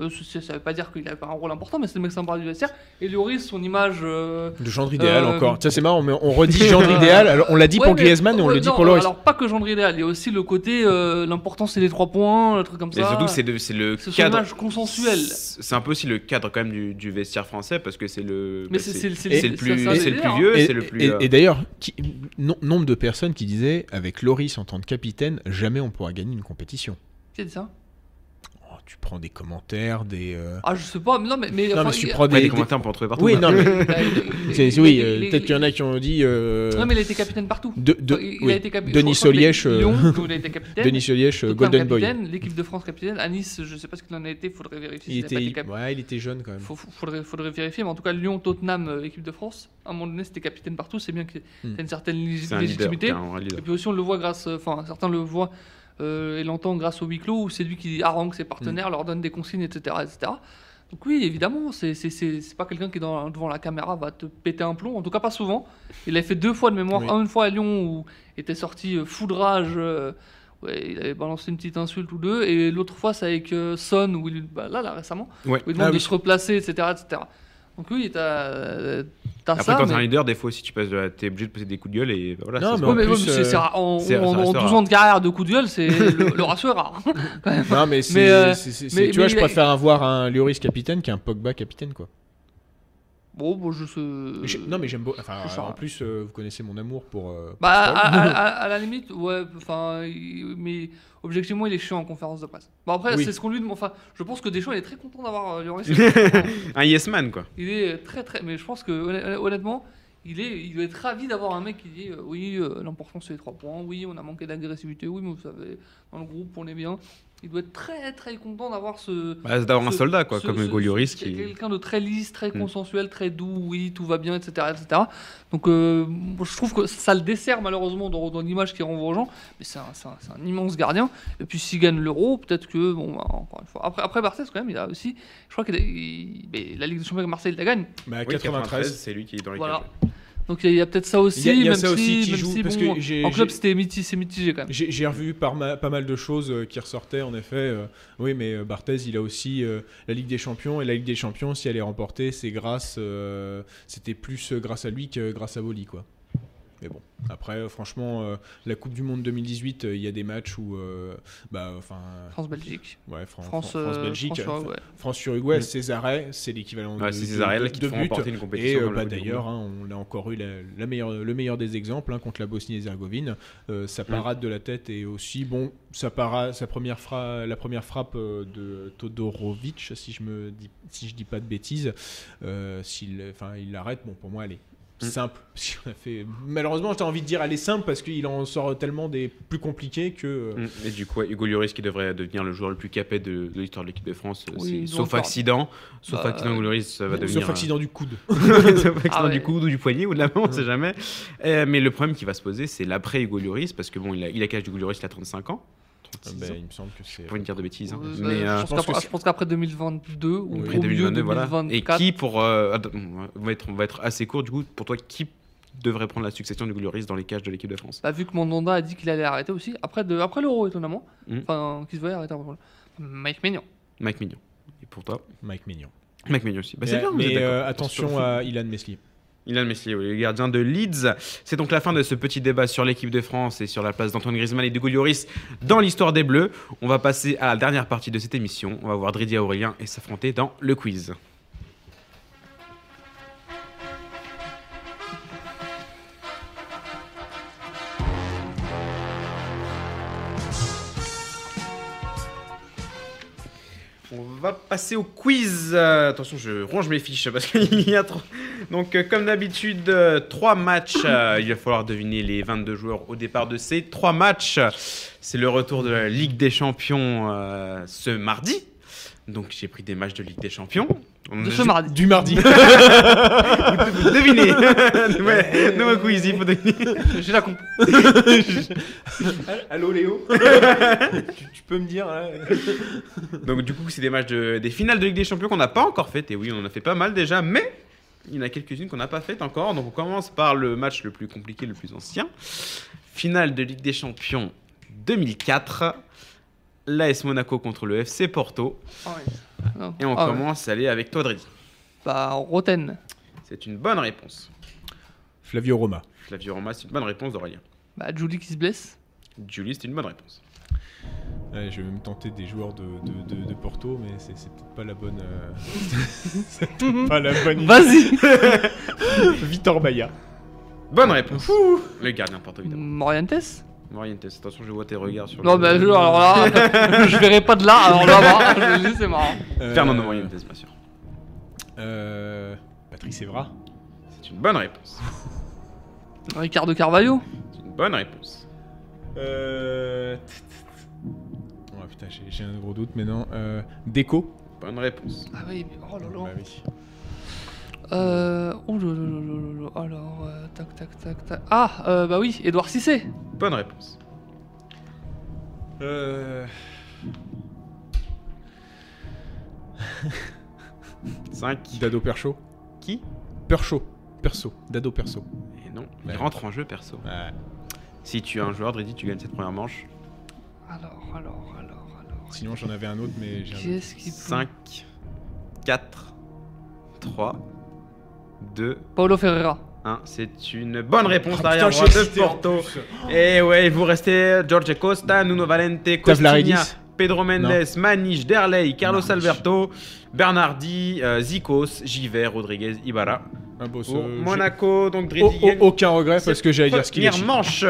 Euh, c'est- ça veut pas dire qu'il avait pas un rôle important, mais c'est le mec sympa du vestiaire. Et Lloris, son image. euh, de gendre idéal Euh, encore. Tiens, c'est marrant, mais on redit gendre idéal. Alors, on l'a dit ouais, pour mais- Griezmann et on ouais, le dit non, pour Loris. Alors, pas que gendre idéal, il y a aussi le côté. euh, L'important, c'est les trois points, le truc comme ça. surtout, c'est le, c'est le C'est son cadre. image consensuelle. C'est un peu aussi le cadre quand même du, du vestiaire français parce que c'est le. Mais bah, c'est- c'est c'est- c'est- c'est le plus, c'est c'est vieux, Et, c'est le plus. et- euh, et d'ailleurs, qui- no- nombre de personnes qui disaient avec Loris en tant que capitaine, jamais on pourra gagner une compétition. A dit ça? Tu prends des commentaires, des. euh, Ah, je sais pas, mais non, mais. mais Non, enfin, mais si tu il- prends des. des- commentaires, on peut en trouver partout. Oui, non, mais. il a- il- c'est- il- oui, il- euh, il- peut-être qu'il y en a qui ont dit. euh, Non, mais il a été capitaine partout. de, de- Enfin, il, il oui, a été capi- Denis je crois que Solièche, euh, Lyon, où il a été capitaine. Denis Solièche, euh, Tottenham Golden Boy. capitaine, l'équipe de France capitaine. À Nice, je sais pas ce qu'il en a été, faudrait vérifier. Il s'il a pas était, cap- ouais, il était jeune quand même. Faut- faut- faudrait, faudrait vérifier, mais en tout cas, Lyon, Tottenham, euh, équipe de France, à un moment donné, c'était capitaine partout. C'est bien qu'il y a une certaine lég- C'est un leader. légitimité. c'est un vrai leader. Et puis aussi, on le voit grâce. euh, Enfin, certains le voient et l'entendent grâce au huis clos, où c'est lui qui harangue ses partenaires, Mm. leur donne des consignes, etc. etc. Donc, oui, évidemment, c'est pas quelqu'un qui, dans, devant la caméra, va te péter un plomb. En tout cas, pas souvent. Il l'a fait deux fois de mémoire. Oui. Une fois à Lyon, où était sorti euh, foudrage. euh, ouais, il avait balancé une petite insulte ou deux. Et l'autre fois, c'est avec euh, Son, où il, bah, là, là, récemment, Ouais. où il demande Ah de oui. se replacer, etc. etc. Donc, oui, t'as euh, t'as Après, ça. quand t'es mais- un leader, des fois aussi, tu passes de la- t'es obligé de passer des coups de gueule et bah, voilà. Non, c'est mais en Ouais, mais, plus, ouais, mais c'est- euh, en, c'est- ça en- reste en 12 rare. ans de carrière de coup de gueule, c'est le, le ratio est rare. même. Non, mais, c'est, Mais, euh, c'est- c'est- mais- tu vois, mais je il a- préfère avoir un Lloris capitaine qu'un Pogba capitaine, quoi. Bon, bon, je sais. Non, mais j'aime beaucoup. Enfin, en plus, euh, vous connaissez mon amour pour. euh, Bah, à, pour à- Paul. à- à la limite, ouais, enfin, mais objectivement, il est chiant en conférence de presse. Bon, après, Oui. c'est ce qu'on lui demande. Enfin, je pense que Deschamps, il est très content d'avoir euh, Lloris. Un yes man, quoi. il est très, très. Mais je pense que, honn- honnêtement, il, est, il doit être ravi d'avoir un mec qui dit euh, Oui, euh, l'important, c'est les trois points. Oui, on a manqué d'agressivité. Oui, mais vous savez, dans le groupe, on est bien. Il doit être très, très content d'avoir ce. Bah, d'avoir un soldat, quoi, ce- comme Hugo Lloris qui. Quelqu'un de très lisse, très Mm. consensuel, très doux, oui, tout va bien, etc. etc. Donc euh, je trouve que ça le dessert malheureusement dans, dans l'image qu'il renvoie aux gens, mais c'est un, c'est un- un immense gardien. Et puis s'il gagne l'euro, peut-être que, bon, bah, encore une fois. Après, après Barthez, quand même, il a aussi, je crois que la Ligue des Champions avec Marseille, il la gagne. Bah, Oui, 93. c'est lui qui est dans les Voilà. cages. Donc il y a, peut-être ça aussi, Il y a- y a même, ça si, aussi qui même joue, si, parce bon, que j'ai- en club c'était mitigé, c'est mitigé quand même. J'ai revu par ma- pas mal de choses euh, qui ressortaient en effet. euh, oui, mais euh, Barthez, il a aussi euh, la Ligue des Champions et la Ligue des Champions, si elle est remportée, c'est grâce, euh, c'était plus grâce à lui que grâce à Boli, quoi. Mais bon, après, euh, franchement, euh, la Coupe du Monde 2018, euh, il y a des matchs où, euh, bah, enfin, France-Belgique. ouais, Fran- France, Fran- France-Belgique, France, ouais. France-Uruguay, Mm. Césarais, c'est l'équivalent Ouais, de, c'est Césarel qui de te font buts. remporter une Et compétition. la bah, d'ailleurs, hein, on a encore eu la, la meilleure, le meilleur des exemples hein, contre la Bosnie-Herzégovine. Euh, sa parade de la tête et aussi bon, sa para- sa première fra- la première frappe de Todorovic, si je me dis, si je dis pas de bêtises, euh, s'il, enfin, il l'arrête. Bon, pour moi, elle est Mm. Simple. Si on a fait, malheureusement, j'ai envie de dire elle est simple parce qu'il en sort tellement des plus compliqués que. euh, Mm. Et du coup, Hugo Lloris qui devrait devenir le joueur le plus capé de, de l'histoire de l'équipe de France, Oui, sauf accident. Sauf Bah, accident, Hugo Lloris ça va Sauf devenir. euh, accident du coude. sauf accident Ah ouais. du coude ou du poignet ou de la main, on sait jamais. Euh, mais le problème qui va se poser, c'est l'après Hugo Lloris, parce que bon, il a, il a quel âge Hugo Lloris Il a 35 ans. 36 Ben, ans. il me semble que c'est. Pour une dire de bêtises. hein. Euh, Mais, euh, je, pense qu'après- c'est- je pense qu'après 2022 ou Oui. au après milieu 2022, voilà. Et 2024. qui pour. euh, on, va être, on va être assez court, du coup, pour toi, qui devrait prendre la succession d'Hugo Lloris dans les cages de l'équipe de France? Bah, vu que Mandanda a dit qu'il allait arrêter aussi, après, de, après l'euro étonnamment, Mm. enfin, qu'il se voyait arrêter. après. Mike Maignan. Mike Mignon. Et pour toi? Mike Mignon. Mike Mignon aussi. Bah, c'est mais bien, vous mais, euh, attention à Ilan Meslier. Ilan oui, le gardien de Leeds. C'est donc la fin de ce petit débat sur l'équipe de France et sur la place d'Antoine Griezmann et d'Hugo Lloris dans l'histoire des Bleus. On va passer à la dernière partie de cette émission. On va voir Dridia Aurélien et s'affronter dans le quiz. On va passer au quiz. Euh, attention, je range mes fiches parce qu'il y a trop. Donc, euh, comme d'habitude, euh, trois matchs. Euh, il va falloir deviner les 22 joueurs au départ de ces trois matchs. C'est le retour de la Ligue des Champions ce mardi. Donc, j'ai pris des matchs de Ligue des Champions. On De a ce ju- mardi. Du mardi. Vous devinez Nouveau quiz, il faut deviner. J'ai la comp. Allô Léo tu, tu peux me dire là Donc, du coup, c'est des matchs de- des finales de Ligue des Champions qu'on n'a pas encore faites. Et oui, on en a fait pas mal déjà, mais il y en a quelques-unes qu'on n'a pas faites encore. Donc, on commence par le match le plus compliqué, le plus ancien. Finale de Ligue des Champions 2004. L'AS Monaco contre le FC Porto. Non. Et on Ah ouais. commence à aller avec toi, Dredi. Bah, Roten. C'est une bonne réponse. Flavio Roma. Flavio Roma, c'est une bonne réponse d'Aurélien. Bah, Julie qui se blesse. Julie, c'est une bonne réponse. Ouais, je vais me tenter des joueurs de, de, de- de Porto, mais c'est peut-être pas la bonne. euh, c'est peut-être pas la bonne. Vas-y Vitor Baya. Bonne réponse. Le gardien de Porto, évidemment. Morientes Morientes, attention, je vois tes regards sur Non, le- bah, je, alors là, je verrai pas de là, alors là, bah, je le dis, c'est marrant. Fernando Morientes, bien sûr. Euh, Patrice Evra. C'est une bonne réponse. Ricardo Carvalho C'est une bonne réponse. Euh... Oh putain, j'ai- un gros doute, mais non. Euh, Deco. Bonne réponse. Ah oui, mais oh là là. Bah oui. Euh. Oh là là là là là là. Alors, euh, tac, tac, tac, tac. Ah, euh, bah oui, Edouard Cissé. Bonne réponse. Euh... 5. Dado Percho. Qui? Percho. Perso. Dado Perso. Et non, il Ouais. rentre en jeu perso. Ouais. Si tu as un joueur, Dredi, tu gagnes cette première manche. Alors, alors, alors, alors. Sinon, j'en avais un autre, mais j'ai un Qui est-ce qui peut 5, 4, 3, 2, Paulo Ferreira. 1. C'est une bonne réponse Ah, derrière putain, droit de Porto. Et ouais, vous restez George Costa, Nuno Valente, Costinha, Pedro Mendes, Maniche, Derley, Carlos Maniche. Alberto, Bernardi, euh, Zikos, Giver, Rodriguez, Ibarra. Un beau Pour Monaco, donc Oh, oh, gagne aucun regret parce que j'allais dire ce qu'il première manche.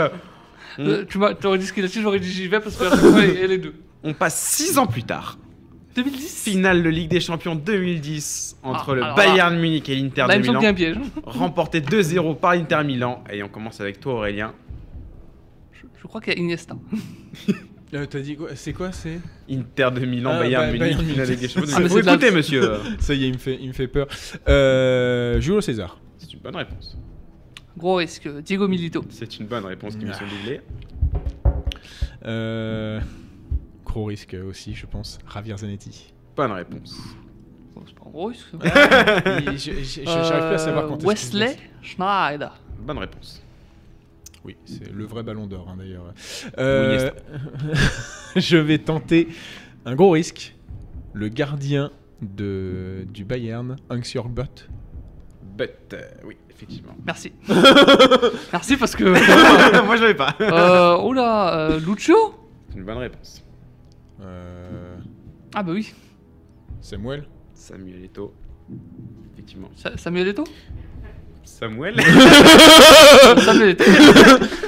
Euh, tu m'as- t'aurais dit ce qu'il a dit, j'aurais dit vais parce que à chaque fois, il y a les deux. On passe 6 ans plus tard. 2010 Finale de Ligue des Champions 2010 entre Ah, le Bayern Munich et l'Inter de Milan. un piège. Remporté 2-0 par l'Inter Milan. Et on commence avec toi Aurélien. Je, je crois qu'il y a Iniesta. Euh, T'as dit quoi? C'est quoi C'est? Inter de Milan, Ah, Bayern Ba- Munich, Bayern Munich. Ligue des Champions. Ah, c'est de la- monsieur. Ça y est, il me fait, il me fait peur. Euh, Julio César. C'est une bonne réponse. Gros risque. Diego Milito. C'est une bonne réponse qui me sont doublées. Euh, gros risque aussi, je pense. Javier Zanetti. Bonne réponse. Bon, c'est pas un gros risque. J'arrive plus à savoir Euh, quand est-ce Wesley. Schneider. Bonne réponse. Oui, c'est le vrai ballon d'or hein, d'ailleurs. Euh, je vais tenter un gros risque. Le gardien de, du Bayern, Hans-Jörg Butt. But, euh, oui, effectivement. Merci. Merci parce que. Moi, je l'avais pas. Euh, oula, euh, Lucio? C'est une bonne réponse. Euh, Ah bah oui, Samuel Samuel Eto'o. Effectivement. Sa- Samuel Eto'o? Samuel Samuel Eto'o.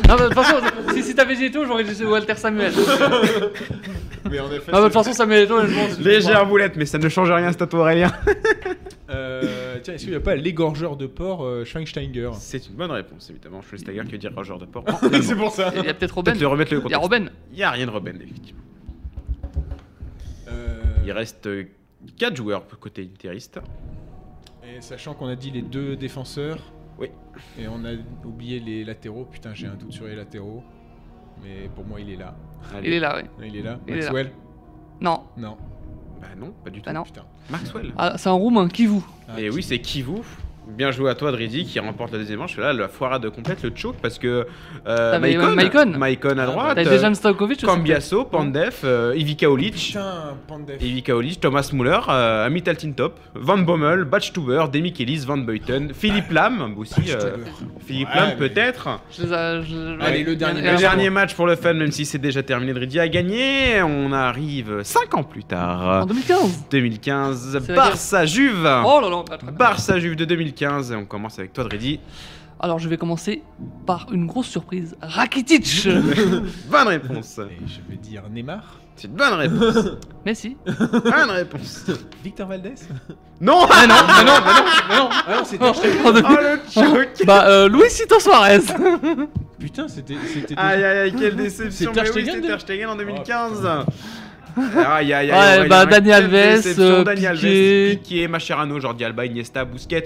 non, mais de toute façon, si, si t'avais dit Eto'o, j'aurais dit Walter Samuel. Mais en effet. Non, mais de toute façon, Samuel Eto'o, je pense. Légère boulette, mais ça ne change rien, c'est à toi, Aurélien. Euh, tiens, est-ce qu'il n'y a pas l'égorgeur de porc euh, Schweinsteiger? C'est une bonne réponse, évidemment. Schweinsteiger qui veut dire Roger de Port. C'est pour ça. Il y a peut-être Robin. Le remettre le Il y a. Robin. Il n'y a rien de Robin, effectivement. Euh, Il reste 4 joueurs côté interiste. Et sachant qu'on a dit les deux défenseurs. Oui. Et on a oublié les latéraux. Putain, j'ai un doute sur les latéraux. Mais pour moi, il est là. Allez. Il est là, oui. Il est là. Il est là. Maxwell Non. Non. Bah non, pas du tout. Bah non. Putain. Maxwell. Ah, c'est un roumain, qui vous? Ah, Et qui- oui, c'est Kivu. Bien joué à toi, Dridi, qui remporte la deuxième manche. Là, la foirade complète, le choke, parce que euh, T'avais, Maicon, euh, Maicon. Maicon à Ah, droite, T'as euh, déjà Stojkovic aussi Cambiasso, Pandev, euh, Ivica Olic, Putain, Pandev. Ivica Olic, Thomas Muller, euh, Amit Altintop, Van Bommel, Batchtuber, Demi Kellis, Van Beuten, Philippe Lam aussi. euh, Philippe Ouais, Lam mais- peut-être. Je les ai- je- Allez, le dernier Le match. dernier match pour le fun, même si c'est déjà terminé, Dridi a gagné. On arrive 5 ans plus En tard. 2015 2015, C'est Barça Juve. Oh là là, très, très bien. Barça Juve de 2015. Et on commence avec toi, Dridi. Alors je vais commencer par une grosse surprise. Rakitic Bonne réponse. Et je vais dire Neymar. C'est une bonne réponse. Messi bonne réponse. Victor Valdez Non Ah non, mais non, mais non, mais non Ah non, c'était deux- Oh le choc Bah, euh, Luisito Suarez Putain, c'était. c'était Aïe aïe aïe, quelle déception. C'est Ter Mais oui, Stegen, c'était de- Ter Stegen en 2015. Putain. Aïe aïe aïe. Ouais, bah, Dani Alves, Dani Piqué. Alves, Piqué, Mascherano, Jordi Alba, Iniesta, Busquets.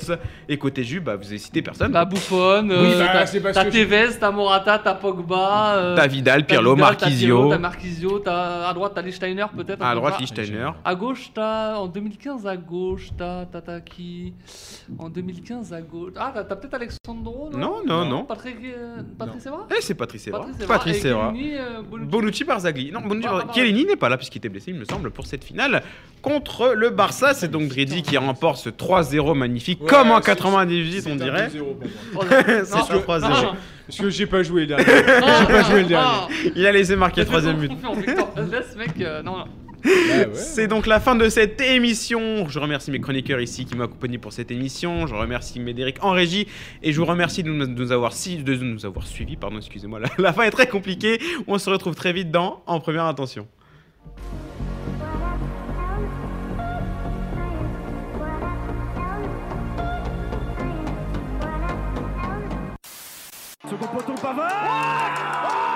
Et côté Juve, bah, vous avez cité personne. T'as Buffon, euh, Oui, bah, t'as- Tevez, t'as Morata, t'as Pogba. euh, T'as Vidal, Pirlo, Marquisio. T'as Marquisio, t'as à droite t'as Lichtsteiner peut-être. À droite, pas. Lichtsteiner. À gauche, t'as. En 2015, à gauche, t'as. T'as t'as qui? En 2015, à gauche. Ah, t'as peut-être Alexandro Non, non, non. Patrick, euh, Patrick Evra Eh, c'est Patrice Evra. Et Evra. Euh, Bonucci. Barzagli. Non, Bonucci Ah, Barzagli. ah, Chiellini n'est pas là puisqu'il était blessé, il me semble, pour cette finale contre le Barça. C'est donc Dredi qui remporte ce 3-0 magnifique, Ouais, comme en c'est- 98, c'est on dirait. 2-0 pour moi. Oh, C'est sûr, 3-0. non, Parce que j'ai pas joué le dernier. pas joué le dernier. non. Il a laissé marquer le troisième but. mec, euh, non, ouais. C'est donc la fin de cette émission. Je remercie mes chroniqueurs ici qui m'ont accompagné pour cette émission. Je remercie Médéric en régie et je vous remercie de nous, de nous avoir, si- de nous avoir suivis. Pardon, excusez-moi, la, la fin est très compliquée. On se retrouve très vite dans En Première Intention. Second poteau Pavard